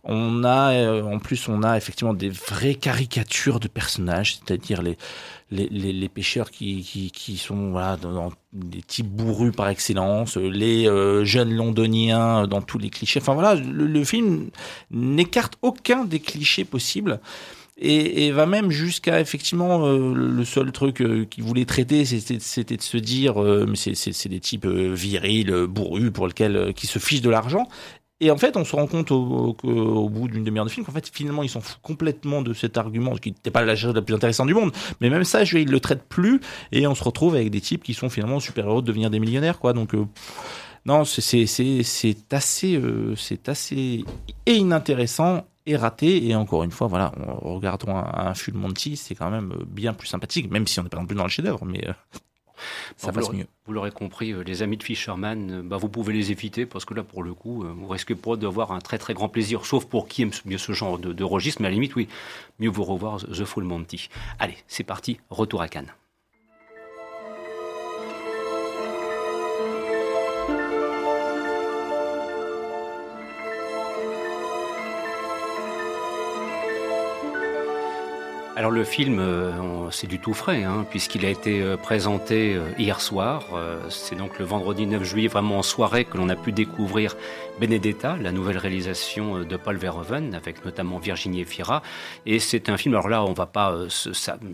On a, euh, en plus, on a effectivement des vraies caricatures de personnages, c'est-à-dire les, les, pêcheurs qui, qui, sont voilà, dans, des types bourrus par excellence, les euh, jeunes londoniens dans tous les clichés. Enfin voilà, le, film n'écarte aucun des clichés possibles. Et, va même jusqu'à effectivement euh, le seul truc qu'il voulait traiter c'était de se dire mais c'est des types virils bourrus pour lequel qui se fichent de l'argent et en fait, on se rend compte au, bout d'une demi-heure de film qu'en fait, finalement, ils s'en foutent complètement de cet argument, qui n'était pas la chose la plus intéressante du monde. Mais même ça, je, ils le traitent plus, et on se retrouve avec des types qui sont finalement super-héros de devenir des millionnaires, quoi. Donc, euh, non, c'est assez, euh, c'est assez et inintéressant et raté. Et encore une fois, voilà, regardons un, un Full Monty, c'est quand même bien plus sympathique, même si on n'est pas non plus dans le chef-d'œuvre, mais euh, ça passe mieux. Vous l'aurez compris, euh, les amis de Fisherman, euh, bah, vous pouvez les éviter parce que là, pour le coup, euh, vous risquez pas d'avoir un très très grand plaisir, sauf pour qui aime mieux ce genre de, de registre, mais à la limite, oui, mieux vous revoir The Full Monty. Allez, c'est parti, retour à Cannes. Alors le film, euh, c'est du tout frais, hein, puisqu'il a été euh, présenté euh, hier soir. c'est donc le vendredi 9 juillet, vraiment en soirée, que l'on a pu découvrir Benedetta, la nouvelle réalisation de Paul Verhoeven, avec notamment Virginie Efira. Et c'est un film, alors là, on va pas,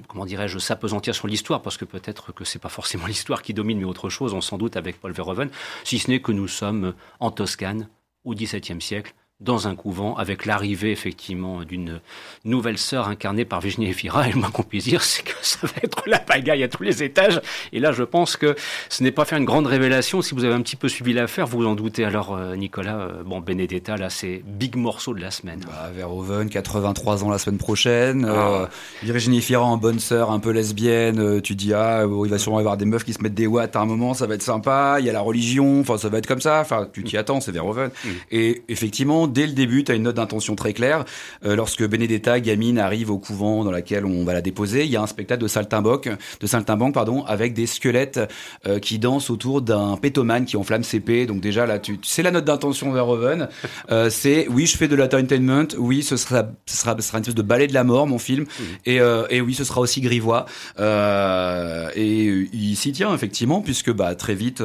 comment dirais-je, s'apesantir sur l'histoire, parce que peut-être que c'est pas forcément l'histoire qui domine, mais autre chose, on s'en doute avec Paul Verhoeven, si ce n'est que nous sommes en Toscane, au XVIIe siècle, dans un couvent avec l'arrivée effectivement d'une nouvelle sœur incarnée par Virginie Efira. Et le moins qu'on puisse dire, c'est que ça va être la pagaille à tous les étages. Et là, je pense que ce n'est pas faire une grande révélation. Si vous avez un petit peu suivi l'affaire, vous vous en doutez. Alors, euh, Nicolas, euh, bon, Benedetta, là, c'est big morceau de la semaine. Bah, Verhoeven, 83 ans la semaine prochaine. Euh, ah. Virginie Efira en bonne sœur, un peu lesbienne. tu dis, ah, il va sûrement y avoir des meufs qui se mettent des watts à un moment, ça va être sympa. Il y a la religion, enfin, ça va être comme ça. Enfin, tu t'y attends, c'est Verhoeven. Mm. Et effectivement, dès le début, tu as une note d'intention très claire. Euh, lorsque Benedetta, gamine, arrive au couvent dans lequel on va la déposer, il y a un spectacle de saltimbanque, de saltimbanque pardon, avec des squelettes euh, qui dansent autour d'un pétomane qui enflamme ses pets. Donc déjà là, tu, sais la note d'intention vers Oven. Euh, c'est oui, je fais de l'entertainment. Oui, ce sera, ce sera, ce sera une espèce de ballet de la mort, mon film. Mmh. Et, et oui, ce sera aussi grivois. et il s'y tient effectivement, puisque bah très vite.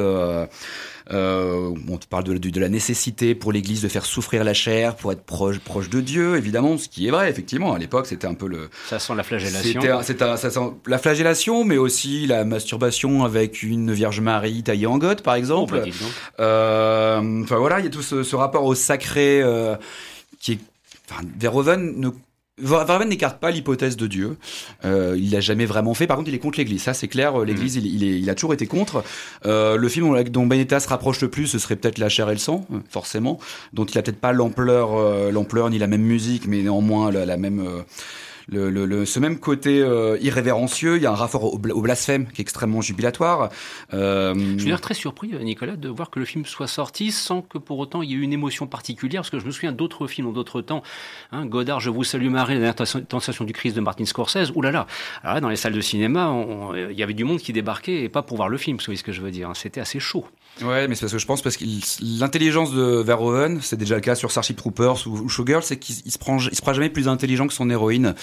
Euh, on te parle de, de, la nécessité pour l'Église de faire souffrir la chair pour être proche, proche de Dieu, évidemment, ce qui est vrai, effectivement. À l'époque, c'était un peu le. Ça sent la flagellation. C'était, ça sent la flagellation, mais aussi la masturbation avec une Vierge Marie taillée en goth, par exemple. Euh, enfin voilà, il y a tout ce, ce rapport au sacré euh, qui est. Enfin, Verhoeven ne Verhoeven n'écarte pas l'hypothèse de Dieu. Euh, il l'a jamais vraiment fait. Par contre, il est contre l'Église. Ça, c'est clair. L'Église, mm. il, il, a toujours été contre. Euh, le film dont Benetta se rapproche le plus, ce serait peut-être La chair et le sang, forcément, dont il a peut-être pas l'ampleur, euh, l'ampleur ni la même musique, mais néanmoins la, la même euh, le, le, ce même côté euh, irrévérencieux. Il y a un rapport au, blasphème qui est extrêmement jubilatoire. Euh... Je suis très surpris, Nicolas, de voir que le film soit sorti sans que pour autant il y ait une émotion particulière, parce que je me souviens d'autres films d'autres temps. Hein, Godard, Je vous salue Marie, la dernière tentation du Christ de Martin Scorsese. Ouh là là, dans les salles de cinéma, il y avait du monde qui débarquait et pas pour voir le film, vous voyez ce que je veux dire. Hein. C'était assez chaud. Ouais, mais c'est parce que je pense parce que l'intelligence de Verhoeven, c'est déjà le cas sur Starship Troopers ou, Showgirl, c'est qu'il se prend, il se prend jamais plus intelligent que son héroïne.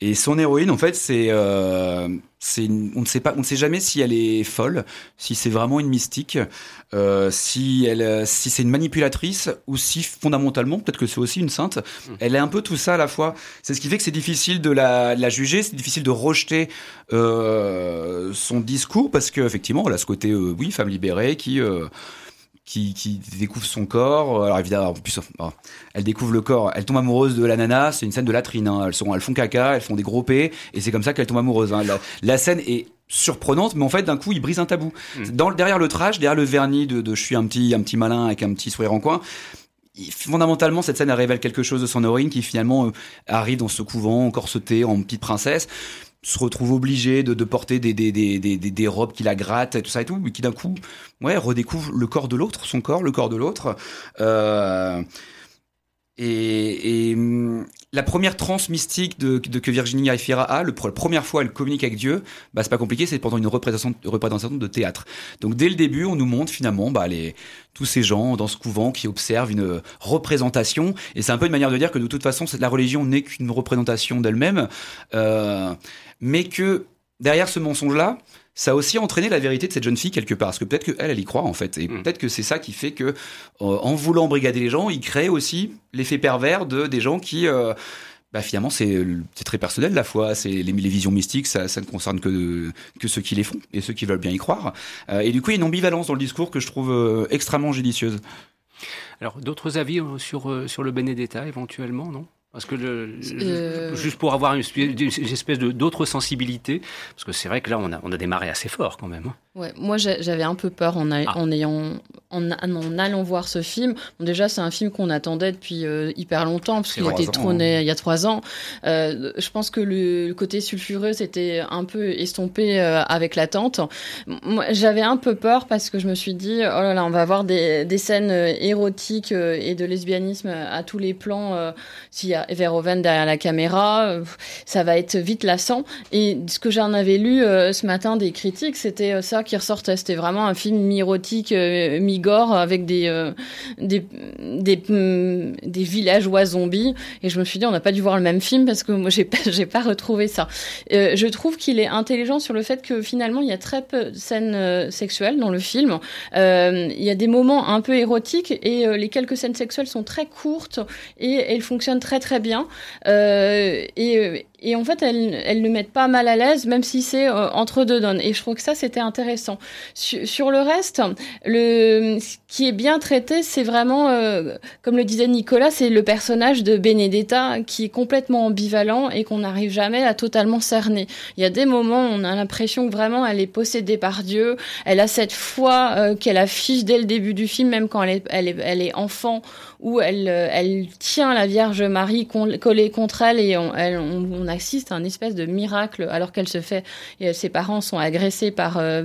Et son héroïne, en fait, c'est, euh, c'est, on ne sait pas, on ne sait jamais si elle est folle, si c'est vraiment une mystique, euh, si elle, si c'est une manipulatrice ou si fondamentalement, peut-être que c'est aussi une sainte. Mm. Elle est un peu tout ça à la fois. C'est ce qui fait que c'est difficile de la, la juger, c'est difficile de rejeter euh, son discours parce que effectivement, elle a ce côté, euh, oui, femme libérée qui euh, qui, qui, découvre son corps. Alors évidemment, en plus, elle découvre le corps. Elle tombe amoureuse de la nana. C'est une scène de latrine. Hein. Elles sont, elles font caca, elles font des gros P, et c'est comme ça qu'elle tombe amoureuse. Hein. La, scène est surprenante, mais en fait, d'un coup, il brise un tabou. Mm. Dans, derrière le trash, derrière le vernis de, de, je suis un petit, un petit malin avec un petit sourire en coin. Fondamentalement, cette scène elle révèle quelque chose de son héroïne qui finalement euh, arrive dans ce couvent, corsetée en petite princesse se retrouve obligé de, porter des, robes qui la grattent et tout ça et tout, mais qui d'un coup, ouais, redécouvre le corps de l'autre, son corps, le corps de l'autre. Euh, et, hum, la première transe mystique de, de que Virginie Efira a, le, la première fois elle communique avec Dieu, bah c'est pas compliqué, c'est pendant une représentation, de théâtre. Donc dès le début, on nous montre finalement bah, tous ces gens dans ce couvent qui observent une représentation, et c'est un peu une manière de dire que de toute façon, la religion n'est qu'une représentation d'elle-même. Euh, mais que derrière ce mensonge-là, ça a aussi entraîné la vérité de cette jeune fille quelque part. Parce que peut-être qu'elle, elle y croit en fait. Et mm. peut-être que c'est ça qui fait que, euh, en voulant brigader les gens, il crée aussi l'effet pervers de des gens qui. Euh, bah finalement, c'est très personnel la foi. C'est les, les, visions mystiques, ça, ça ne concerne que, que ceux qui les font et ceux qui veulent bien y croire. Euh, et du coup, il y a une ambivalence dans le discours que je trouve extrêmement judicieuse. Alors, d'autres avis sur, sur le Benedetta éventuellement, non? Parce que euh, juste pour avoir une, espèce d'autre sensibilité, parce que c'est vrai que là on a, on a démarré assez fort quand même. Hein. Ouais, moi j'avais un peu peur en, ah. en ayant en, en, allant voir ce film. déjà c'est un film qu'on attendait depuis euh, hyper longtemps parce qu'il a été trôné il y a trois ans. Euh, je pense que le, côté sulfureux s'était un peu estompé avec l'attente. Moi j'avais un peu peur parce que je me suis dit oh là là on va avoir des, des scènes érotiques et de lesbianisme à tous les plans. S'il y a Verhoeven derrière la caméra, ça va être vite lassant. Et ce que j'en avais lu ce matin des critiques, c'était ça qui ressortait. C'était vraiment un film mi-érotique, euh, mi-gore, avec des, euh, des, mm, des, villageois zombies. Et je me suis dit, on n'a pas dû voir le même film parce que moi, j'ai pas, j'ai pas retrouvé ça. Euh, je trouve qu'il est intelligent sur le fait que finalement, il y a très peu de scènes sexuelles dans le film. il y a des moments un peu érotiques et les quelques scènes sexuelles sont très courtes et elles fonctionnent très très bien. et et en fait, elles, elles ne mettent pas mal à l'aise, même si c'est euh, entre deux donnes. Et je trouve que ça, c'était intéressant. Sur, le reste, ce qui est bien traité, c'est vraiment, euh, comme le disait Nicolas, c'est le personnage de Benedetta qui est complètement ambivalent et qu'on n'arrive jamais à totalement cerner. Il y a des moments où on a l'impression que vraiment elle est possédée par Dieu. Elle a cette foi euh, qu'elle affiche dès le début du film, même quand elle est, enfant où elle, tient la Vierge Marie collée contre elle et on, on, assiste un espèce de miracle alors qu'elle se fait, et ses parents sont agressés par, euh,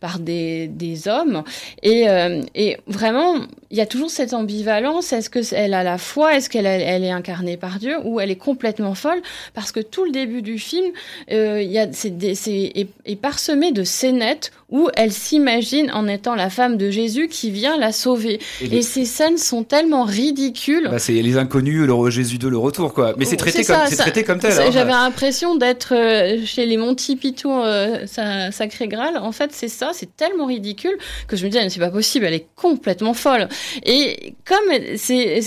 par des, des hommes. Et, euh, et vraiment, il y a toujours cette ambivalence. Est-ce qu'elle a la foi? Est-ce qu'elle elle est incarnée par Dieu? Ou elle est complètement folle? Parce que tout le début du film, il y a, c'est, est, est parsemé de scénettes où elle s'imagine en étant la femme de Jésus qui vient la sauver. Et, ces scènes sont tellement ridicules. Bah, c'est les inconnus, le Jésus de le retour, quoi. Mais c'est traité, comme, traité comme tel. Hein. J'avais l'impression d'être euh, chez les Monty Python, euh, Sacré Graal. En fait, c'est ça, c'est tellement ridicule que je me dis, c'est pas possible, elle est complètement folle. Et comme c'est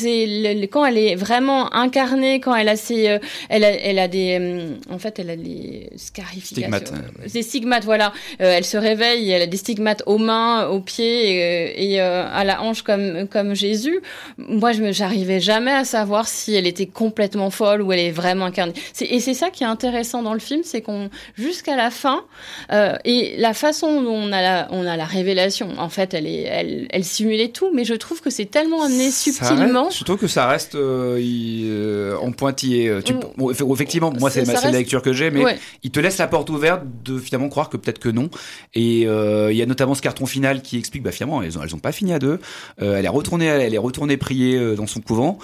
quand elle est vraiment incarnée, quand elle a ses, euh, elle, a, elle a des, en fait, elle a des scarifications, stigmates. des stigmates, voilà. elle se elle a des stigmates aux mains, aux pieds et, euh, à la hanche comme, comme Jésus. Moi, je j'arrivais jamais à savoir si elle était complètement folle ou elle est vraiment incarnée. et c'est ça qui est intéressant dans le film, c'est qu'on, jusqu'à la fin, euh, et la façon dont on a la, on a la révélation, en fait, elle, est, elle, elle simulait tout, mais je trouve que c'est tellement amené subtilement. surtout que ça reste euh, en pointillé. Mm. effectivement, moi, c'est la lecture que j'ai, mais il te laisse la porte ouverte de finalement croire que peut-être que non. Et euh, il y a notamment ce carton final qui explique, bah finalement, elles ont, elles pas fini à deux. Euh, elle est retournée, elle est retournée prier euh, dans son couvent.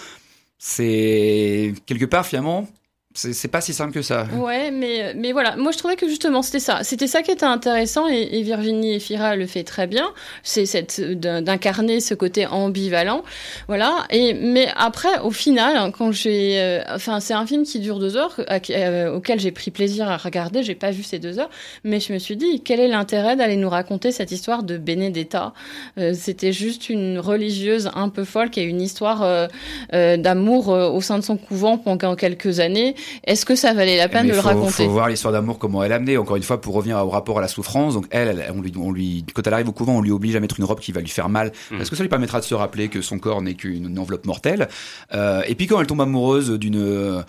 C'est quelque part finalement c'est pas si simple que ça. Ouais, mais, mais voilà, moi je trouvais que justement c'était ça. C'était ça qui était intéressant et, Virginie Efira le fait très bien. C'est cette d'incarner ce côté ambivalent. Voilà. Et, mais après, au final, hein, quand j'ai. Euh, enfin, c'est un film qui dure deux heures, euh, auquel j'ai pris plaisir à regarder. J'ai pas vu ces deux heures, mais je me suis dit, quel est l'intérêt d'aller nous raconter cette histoire de Benedetta? Euh, C'était juste une religieuse un peu folle qui a une histoire d'amour au sein de son couvent pendant quelques années est-ce que ça valait la peine de le raconter Il faut voir l'histoire d'amour, comment elle a amené. Encore une fois, pour revenir au rapport à la souffrance. Donc elle, on, lui, on lui, quand elle arrive au couvent, on lui oblige à mettre une robe qui va lui faire mal. Mmh. Parce que ça lui permettra de se rappeler que son corps n'est qu'une enveloppe mortelle. Euh, et puis quand elle tombe amoureuse d'une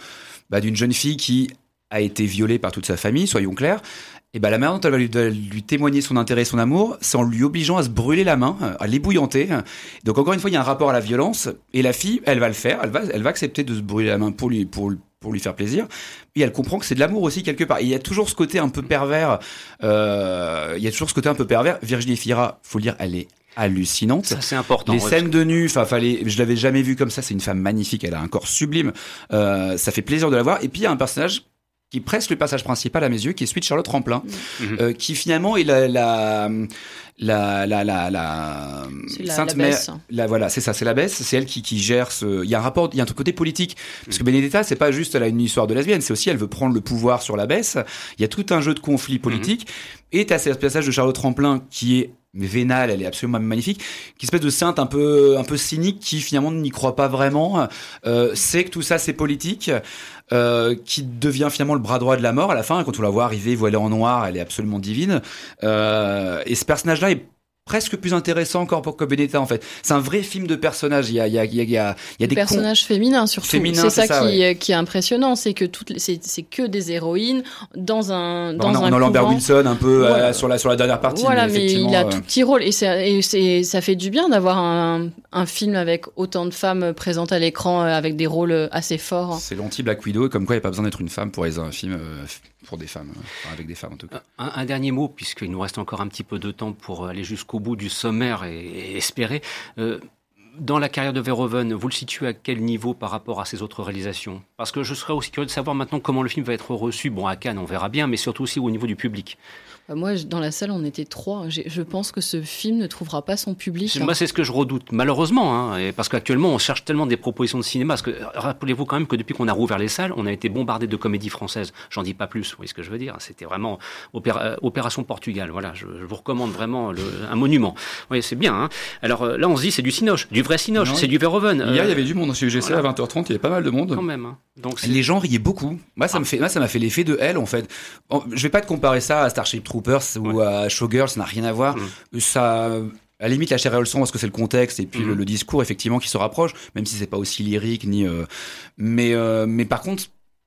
bah, d'une jeune fille qui a été violée par toute sa famille, soyons clairs. Et ben la manière dont elle va lui, témoigner son intérêt et son amour, c'est en lui obligeant à se brûler la main, à l'ébouillanter. Donc encore une fois, il y a un rapport à la violence. Et la fille, elle va le faire, elle va, elle va accepter de se brûler la main pour lui, pour, pour lui faire plaisir. Et elle comprend que c'est de l'amour aussi quelque part. Et il y a toujours ce côté un peu pervers. Euh, il y a toujours ce côté un peu pervers. Virginie Fira, faut le dire, elle est hallucinante. Ça c'est important. Les scènes de nu, enfin fallait, je l'avais jamais vu comme ça. C'est une femme magnifique. Elle a un corps sublime. Euh, ça fait plaisir de la voir. Et puis il y a un personnage qui presse le passage principal à mes yeux, qui est celui de Charlotte Ramplin, mmh. euh, qui finalement est la, la la la la la Sainte Mère la voilà c'est ça c'est la baisse c'est elle qui, qui gère ce il y a un rapport il y a un côté politique parce que mm. Benedetta c'est pas juste elle a une histoire de lesbienne c'est aussi elle veut prendre le pouvoir sur la baisse il y a tout un jeu de conflits politiques mm-hmm. et t'as ce passage de Charlotte Tremplin qui est vénale, elle est absolument magnifique, qui espèce de sainte un peu un peu cynique qui finalement n'y croit pas vraiment, euh, sait que tout ça c'est politique, euh, qui devient finalement le bras droit de la mort à la fin. Quand on la voit arriver voilée en noir, elle est absolument divine. Euh, et ce personnage-là est presque plus intéressant encore pour que Benetta en fait. C'est un vrai film de personnages. Il y a, il y a, il y a, il y a des, personnages féminins surtout. C'est ça, qui, qui, est impressionnant, c'est que toutes c'est que des héroïnes dans un dans on a, un a Lambert Wilson un peu euh, sur la sur la dernière partie. Voilà, mais, il a tout petit rôle et, et ça fait du bien d'avoir un, un film avec autant de femmes présentes à l'écran euh, avec des rôles assez forts. C'est l'anti Black Widow, comme quoi il n'y a pas besoin d'être une femme pour réaliser un film. Euh, pour des femmes, hein. avec des femmes en tout cas. Un, dernier mot, puisqu'il nous reste encore un petit peu de temps pour aller jusqu'au bout du sommaire et, espérer. Euh, dans la carrière de Verhoeven, vous le situez à quel niveau par rapport à ses autres réalisations? Parce que je serais aussi curieux de savoir maintenant comment le film va être reçu. Bon, à Cannes, on verra bien, mais surtout aussi au niveau du public. Bah, moi, dans la salle, on était trois. Je pense que ce film ne trouvera pas son public. Moi, c'est ce que je redoute, malheureusement, hein, parce qu'actuellement, on cherche tellement des propositions de cinéma. Parce que rappelez-vous quand même que depuis qu'on a rouvert les salles, on a été bombardé de comédies françaises. J'en dis pas plus. Vous voyez ce que je veux dire C'était vraiment euh, opération Portugal. Voilà, je, vous recommande vraiment un monument. Oui, c'est bien. Hein. Alors euh, là, on se dit, c'est du cinoche, du vrai cinoche, c'est du Verhoeven. Hier, il y avait du monde au CGC à 20h30. Il y avait pas mal de monde. Quand même. Hein. Donc les gens riaient beaucoup. Moi, ça me fait, moi, ça m'a fait l'effet de elle en fait. Je vais pas te comparer ça à Starship Troopers ou à Showgirl, ça n'a rien à voir. Mm. Ça, à la limite, la chair et le son parce que c'est le contexte et puis le, mm. discours effectivement qui se rapproche, même si c'est pas aussi lyrique ni. Euh, mais euh, mais par contre,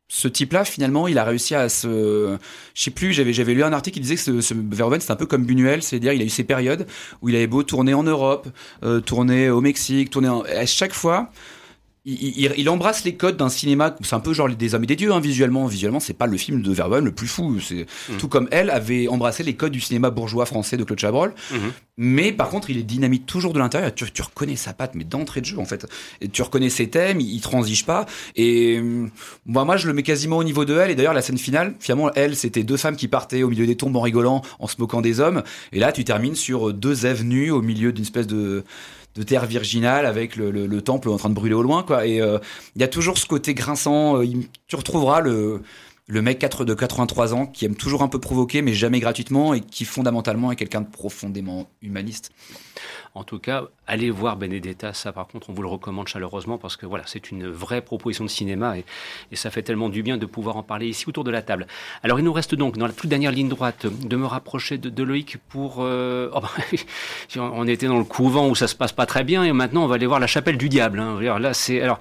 ce type-là, finalement, il a réussi à se, je sais plus, j'avais j'avais lu un article qui disait que ce, ce Verhoeven c'était un peu comme Buñuel, c'est-à-dire il a eu ses périodes où il avait beau tourner en Europe, euh, tourner au Mexique, tourner à chaque fois il, embrasse les codes d'un cinéma, c'est un peu genre des hommes et des dieux hein, visuellement. Visuellement, c'est pas le film de Verhoeven le plus fou. C'est mm. tout comme elle avait embrassé les codes du cinéma bourgeois français de Claude Chabrol. Mm-hmm. Mais par contre, il est dynamique toujours de l'intérieur. Tu, reconnais sa patte, mais d'entrée de jeu en fait. Et tu reconnais ses thèmes, il, transige pas. Et moi, moi, je le mets quasiment au niveau de elle. Et d'ailleurs, la scène finale, finalement, elle, c'était deux femmes qui partaient au milieu des tombes en rigolant, en se moquant des hommes. Et là, tu termines sur deux avenues au milieu d'une espèce de de terre virginale avec le, temple en train de brûler au loin quoi et euh, il y a toujours ce côté grinçant euh, tu retrouveras le le mec 4 de 83 ans qui aime toujours un peu provoquer mais jamais gratuitement et qui fondamentalement est quelqu'un de profondément humaniste. En tout cas, allez voir Benedetta, ça par contre on vous le recommande chaleureusement parce que voilà, c'est une vraie proposition de cinéma et, ça fait tellement du bien de pouvoir en parler ici autour de la table. Alors il nous reste donc dans la toute dernière ligne droite de me rapprocher de, Loïc pour... Euh, oh, on était dans le couvent où ça se passe pas très bien et maintenant on va aller voir la chapelle du diable. Hein. Là c'est... Alors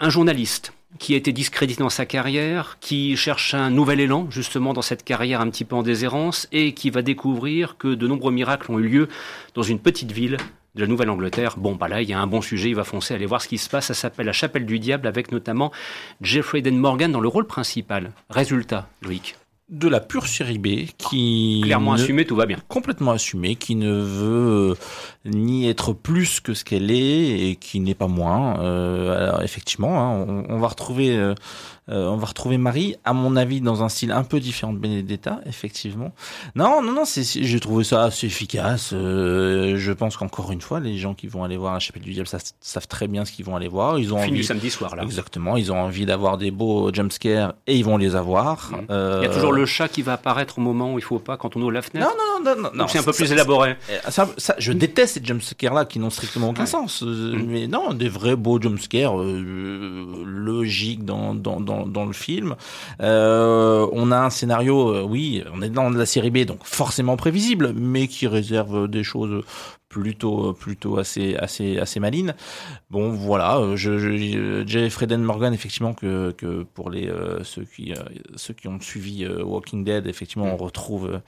un journaliste qui a été discrédité dans sa carrière, qui cherche un nouvel élan justement dans cette carrière un petit peu en déshérence et qui va découvrir que de nombreux miracles ont eu lieu dans une petite ville de la Nouvelle-Angleterre. Bon, bah là, il y a un bon sujet, il va foncer, aller voir ce qui se passe. Ça s'appelle La Chapelle du Diable avec notamment Jeffrey Den Morgan dans le rôle principal. Résultat, Loïc de la pure série B qui clairement assumé tout va bien. Complètement assumé qui ne veut ni être plus que ce qu'elle est et qui n'est pas moins. Euh, alors effectivement hein, on, on, va retrouver euh, euh, on va retrouver Marie, à mon avis, dans un style un peu différent de Benedetta, effectivement. Non, non, non, j'ai trouvé ça assez efficace. Euh, je pense qu'encore une fois, les gens qui vont aller voir la chapelle du diable savent très bien ce qu'ils vont aller voir. Ils ont envie... samedi soir, là. Exactement. Ils ont envie d'avoir des beaux jumpscares et ils vont les avoir. Mmh. Euh, il y a toujours le chat qui va apparaître au moment où il faut pas, quand on ouvre la fenêtre. Non, non, non, non. c'est un peu plus élaboré. Ça, je déteste ces jumpscares-là qui n'ont strictement aucun sens. Mmh. Mais non, des vrais beaux jumpscares logiques dans, dans, dans, dans le film. Euh, on a un scénario, euh, oui, on est dans la série B, donc forcément prévisible, mais qui réserve des choses plutôt plutôt assez assez assez maline. Bon voilà, euh, je, je Jeffrey Morgan effectivement que, que pour les euh, ceux qui euh, ceux qui ont suivi Walking Dead effectivement on retrouve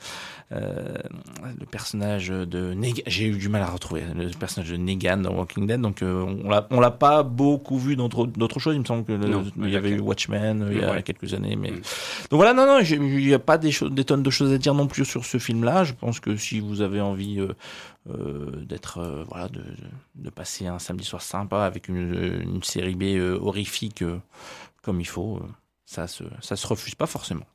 le personnage de Negan. J'ai eu du mal à retrouver le personnage de Negan dans Walking Dead donc on l'a on l'a pas beaucoup vu dans d'autres choses. Il me semble que il y avait eu Watchmen il y a quelques années mais mm. donc voilà non non il n'y a pas des des tonnes de choses à dire non plus sur ce film là. Je pense que si vous avez envie euh, d'être euh, voilà de, de, passer un samedi soir sympa avec une, série B euh, horrifique comme il faut ça se, ça se refuse pas forcément.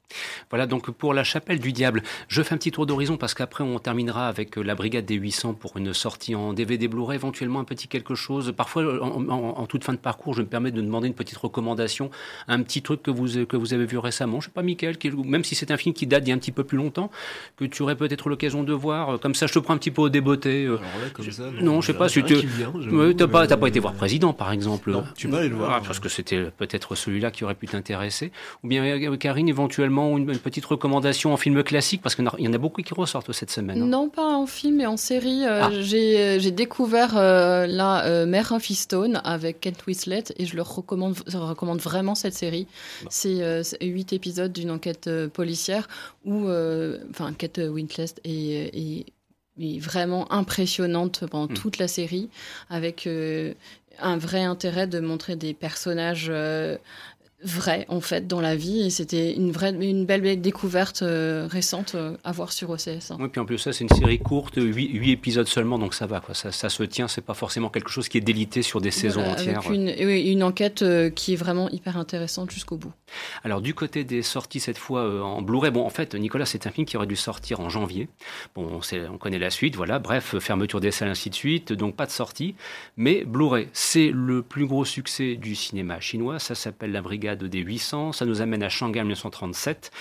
Voilà donc pour la chapelle du diable. Je fais un petit tour d'horizon parce qu'après on terminera avec euh, la brigade des 800 pour une sortie en DVD Blu-ray, éventuellement un petit quelque chose. Parfois en, toute fin de parcours, je me permets de demander une petite recommandation, un petit truc que vous, que vous avez vu récemment. Je sais pas, Michael, même si c'est un film qui date d'il y a un petit peu plus longtemps, que tu aurais peut-être l'occasion de voir. Comme ça, je te prends un petit peu au débeauté. Euh. non, je sais pas si tu. T'as pas, pas été voir Président, par exemple. Non, tu vas aller le voir. Ah, parce que c'était peut-être celui-là qui aurait pu t'intéresser. Ou bien, euh, Karine, éventuellement, une, petite recommandation en film classique, parce qu'il y en a beaucoup qui ressortent cette semaine. Hein. Non, pas en film, mais en série. Euh, ah. euh, j'ai découvert la Mère Fistone avec Kent Winslet et je leur recommande, recommande vraiment cette série. C'est huit épisodes d'une enquête policière où, enfin, Kate Winslet est, vraiment impressionnante pendant hmm. toute la série, avec un vrai intérêt de montrer des personnages vrai en fait dans la vie et c'était une vraie une belle, découverte euh, récente euh, à voir sur OCS. Oui, puis en plus ça c'est une série courte, 8, épisodes seulement donc ça va quoi, ça, ça se tient, c'est pas forcément quelque chose qui est délité sur des saisons entières. Avec une, une enquête euh, qui est vraiment hyper intéressante jusqu'au bout. Alors du côté des sorties cette fois en Blu-ray, bon en fait Nicolas c'est un film qui aurait dû sortir en janvier. Bon on, on connaît la suite, voilà, bref fermeture des salles ainsi de suite, donc pas de sortie, mais Blu-ray c'est le plus gros succès du cinéma chinois, ça s'appelle La Brigade de des 800. Ça nous amène à Shanghai en 1937.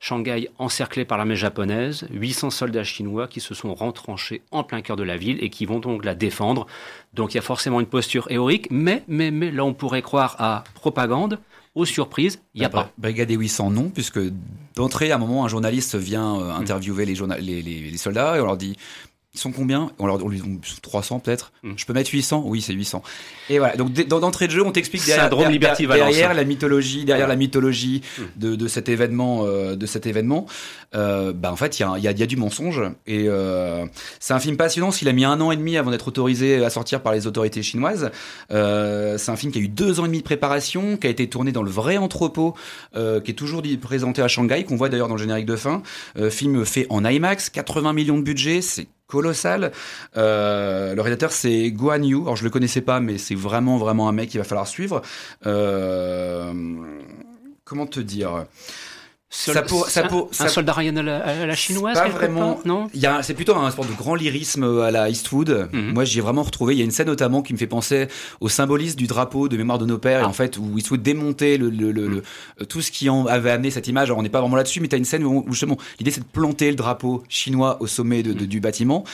Shanghai encerclé par l'armée japonaise, 800 soldats chinois qui se sont rentranchés en plein cœur de la ville et qui vont donc la défendre. Donc il y a forcément une posture héroïque, mais, mais, mais là on pourrait croire à propagande. Aux surprises, il n'y a pas. Brigade des 800, non, puisque d'entrée, à un moment, un journaliste vient euh, interviewer les, les, les, soldats et on leur dit ils sont combien? On leur dit 300 peut-être. Hmm. Je peux mettre 800 Oui, c'est 800. Et voilà. Donc d'entrée de jeu, on t'explique derrière, derrière, la mythologie, derrière la mythologie hmm. de, de, cet événement, euh, de cet événement. Euh, bah en fait, il y a, y, y a, du mensonge. Et euh, c'est un film passionnant. S'il a mis un an et demi avant d'être autorisé à sortir par les autorités chinoises, euh, c'est un film qui a eu deux ans et demi de préparation, qui a été tourné dans le vrai entrepôt, qui est toujours présenté à Shanghai, qu'on voit d'ailleurs dans le générique de fin. Film fait en IMAX, 80 millions de budget, c'est colossal. Euh, le réalisateur c'est Guan Yu. Alors je le connaissais pas, mais c'est vraiment vraiment un mec qu'il va falloir suivre. Euh, comment te dire? Ça pour, ça pour, un soldat Ryan à la, chinoise Pas vraiment. non C'est plutôt un sport de grand lyrisme à la Eastwood. Mhm. Moi, j'y ai vraiment retrouvé. Il y a une scène notamment qui me fait penser au symbolisme du drapeau de mémoire de nos pères, ah. en fait, où Eastwood démontait le, le, le, mhm. tout ce qui en avait amené cette image. Alors, on n'est pas vraiment là-dessus, mais tu as une scène où, justement, l'idée c'est de planter le drapeau chinois au sommet de, mhm. du bâtiment.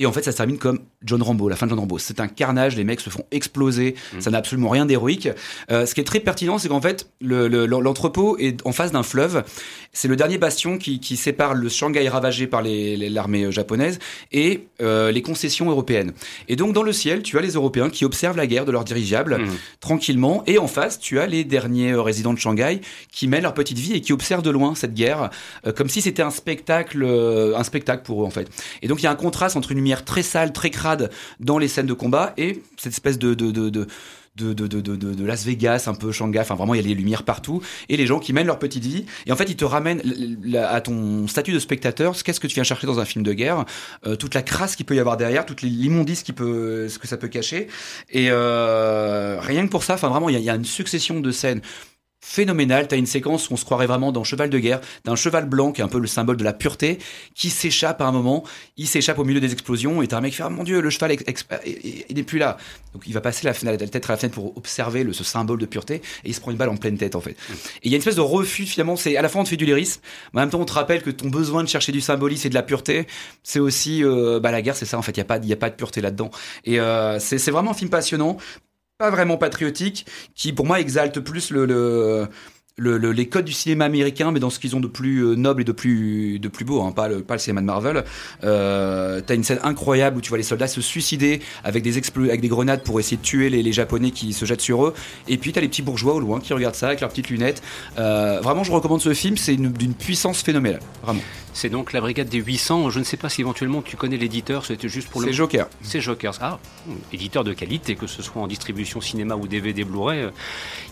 Et en fait, ça se termine comme John Rambo, la fin de John Rambo. C'est un carnage, les mecs se font exploser, ça n'a absolument rien d'héroïque. Euh, ce qui est très pertinent, c'est qu'en fait, l'entrepôt est en face d'un fleuve c'est le dernier bastion qui, sépare le Shanghai ravagé par l'armée euh, japonaise et euh, les concessions européennes. Et donc dans le ciel, tu as les Européens qui observent la guerre de leurs dirigeables mmh. tranquillement, et en face, tu as les derniers euh, résidents de Shanghai qui mènent leur petite vie et qui observent de loin cette guerre, comme si c'était un spectacle, un spectacle pour eux en fait. Et donc il y a un contraste entre une lumière très sale, très crade dans les scènes de combat et cette espèce de, de, de de, de, Las Vegas, un peu Shanghai, enfin vraiment il y a les lumières partout, et les gens qui mènent leur petite vie, et en fait ils te ramènent à ton statut de spectateur, qu'est-ce que tu viens chercher dans un film de guerre, euh, toute la crasse qu'il peut y avoir derrière, toute l'immondice qui peut, ce que ça peut cacher, et euh, rien que pour ça, enfin vraiment il y, a une succession de scènes phénoménal. T'as une séquence où on se croirait vraiment dans Cheval de guerre, d'un cheval blanc qui est un peu le symbole de la pureté, qui s'échappe à un moment. Il s'échappe au milieu des explosions et t'as un mec qui fait ah, mon dieu le cheval il n'est plus là. Donc il va passer la, la tête à la fenêtre pour observer le, ce symbole de pureté et il se prend une balle en pleine tête en fait. Et il y a une espèce de refus finalement. C'est à la fois on te fait du lyrisme, mais en même temps on te rappelle que ton besoin de chercher du symbolisme et de la pureté, c'est aussi euh, bah la guerre c'est ça en fait. Il y a pas y a pas de pureté là-dedans. Et euh, c'est vraiment un film passionnant pas vraiment patriotique, qui pour moi exalte plus le, le le, les codes du cinéma américain, mais dans ce qu'ils ont de plus euh, noble et de plus, de plus beau, hein, pas, le, pas le cinéma de Marvel. Euh, T'as une scène incroyable où tu vois les soldats se suicider avec des, avec des grenades pour essayer de tuer les, les Japonais qui se jettent sur eux. Et puis t'as les petits bourgeois au loin qui regardent ça avec leurs petites lunettes. Euh, vraiment, je recommande ce film, c'est d'une puissance phénoménale, vraiment. C'est donc la brigade des 800. Je ne sais pas si éventuellement tu connais l'éditeur, c'était juste pour le. C'est Joker. C'est Joker. Ah, éditeur de qualité, que ce soit en distribution cinéma ou DVD Blu-ray. Euh,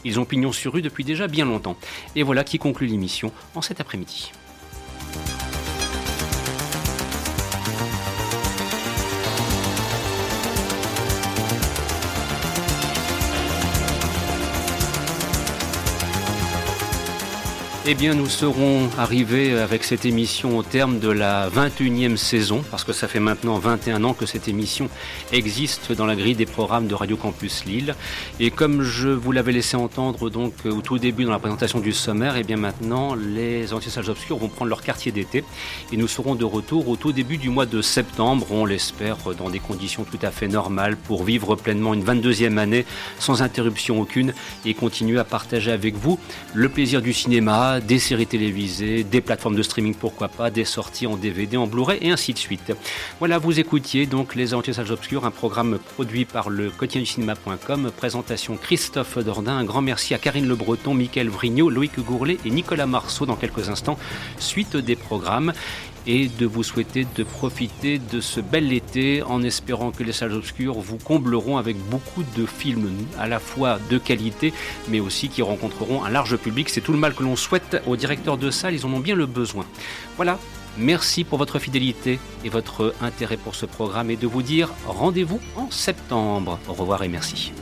ils ont pignon sur rue depuis déjà bien longtemps. Et voilà qui conclut l'émission en cet après-midi. Eh bien, nous serons arrivés avec cette émission au terme de la 21e saison, parce que ça fait maintenant 21 ans que cette émission existe dans la grille des programmes de Radio Campus Lille. Et comme je vous l'avais laissé entendre donc au tout début dans la présentation du sommaire, eh bien maintenant, les anti-sages obscurs vont prendre leur quartier d'été et nous serons de retour au tout début du mois de septembre, on l'espère, dans des conditions tout à fait normales pour vivre pleinement une 22e année sans interruption aucune et continuer à partager avec vous le plaisir du cinéma, des séries télévisées, des plateformes de streaming, pourquoi pas, des sorties en DVD, en Blu-ray et ainsi de suite. Voilà, vous écoutiez donc Les Entiers Salles Obscures, un programme produit par le quotidien du cinéma.com, présentation Christophe Dordain, un grand merci à Karine Le Breton, Mickaël Vrignot, Loïc Gourlet et Nicolas Marceau dans quelques instants, suite des programmes. Et de vous souhaiter de profiter de ce bel été en espérant que les salles obscures vous combleront avec beaucoup de films à la fois de qualité mais aussi qui rencontreront un large public. C'est tout le mal que l'on souhaite aux directeurs de salles, ils en ont bien le besoin. Voilà, Merci pour votre fidélité et votre intérêt pour ce programme et de vous dire rendez-vous en septembre. Au revoir et merci.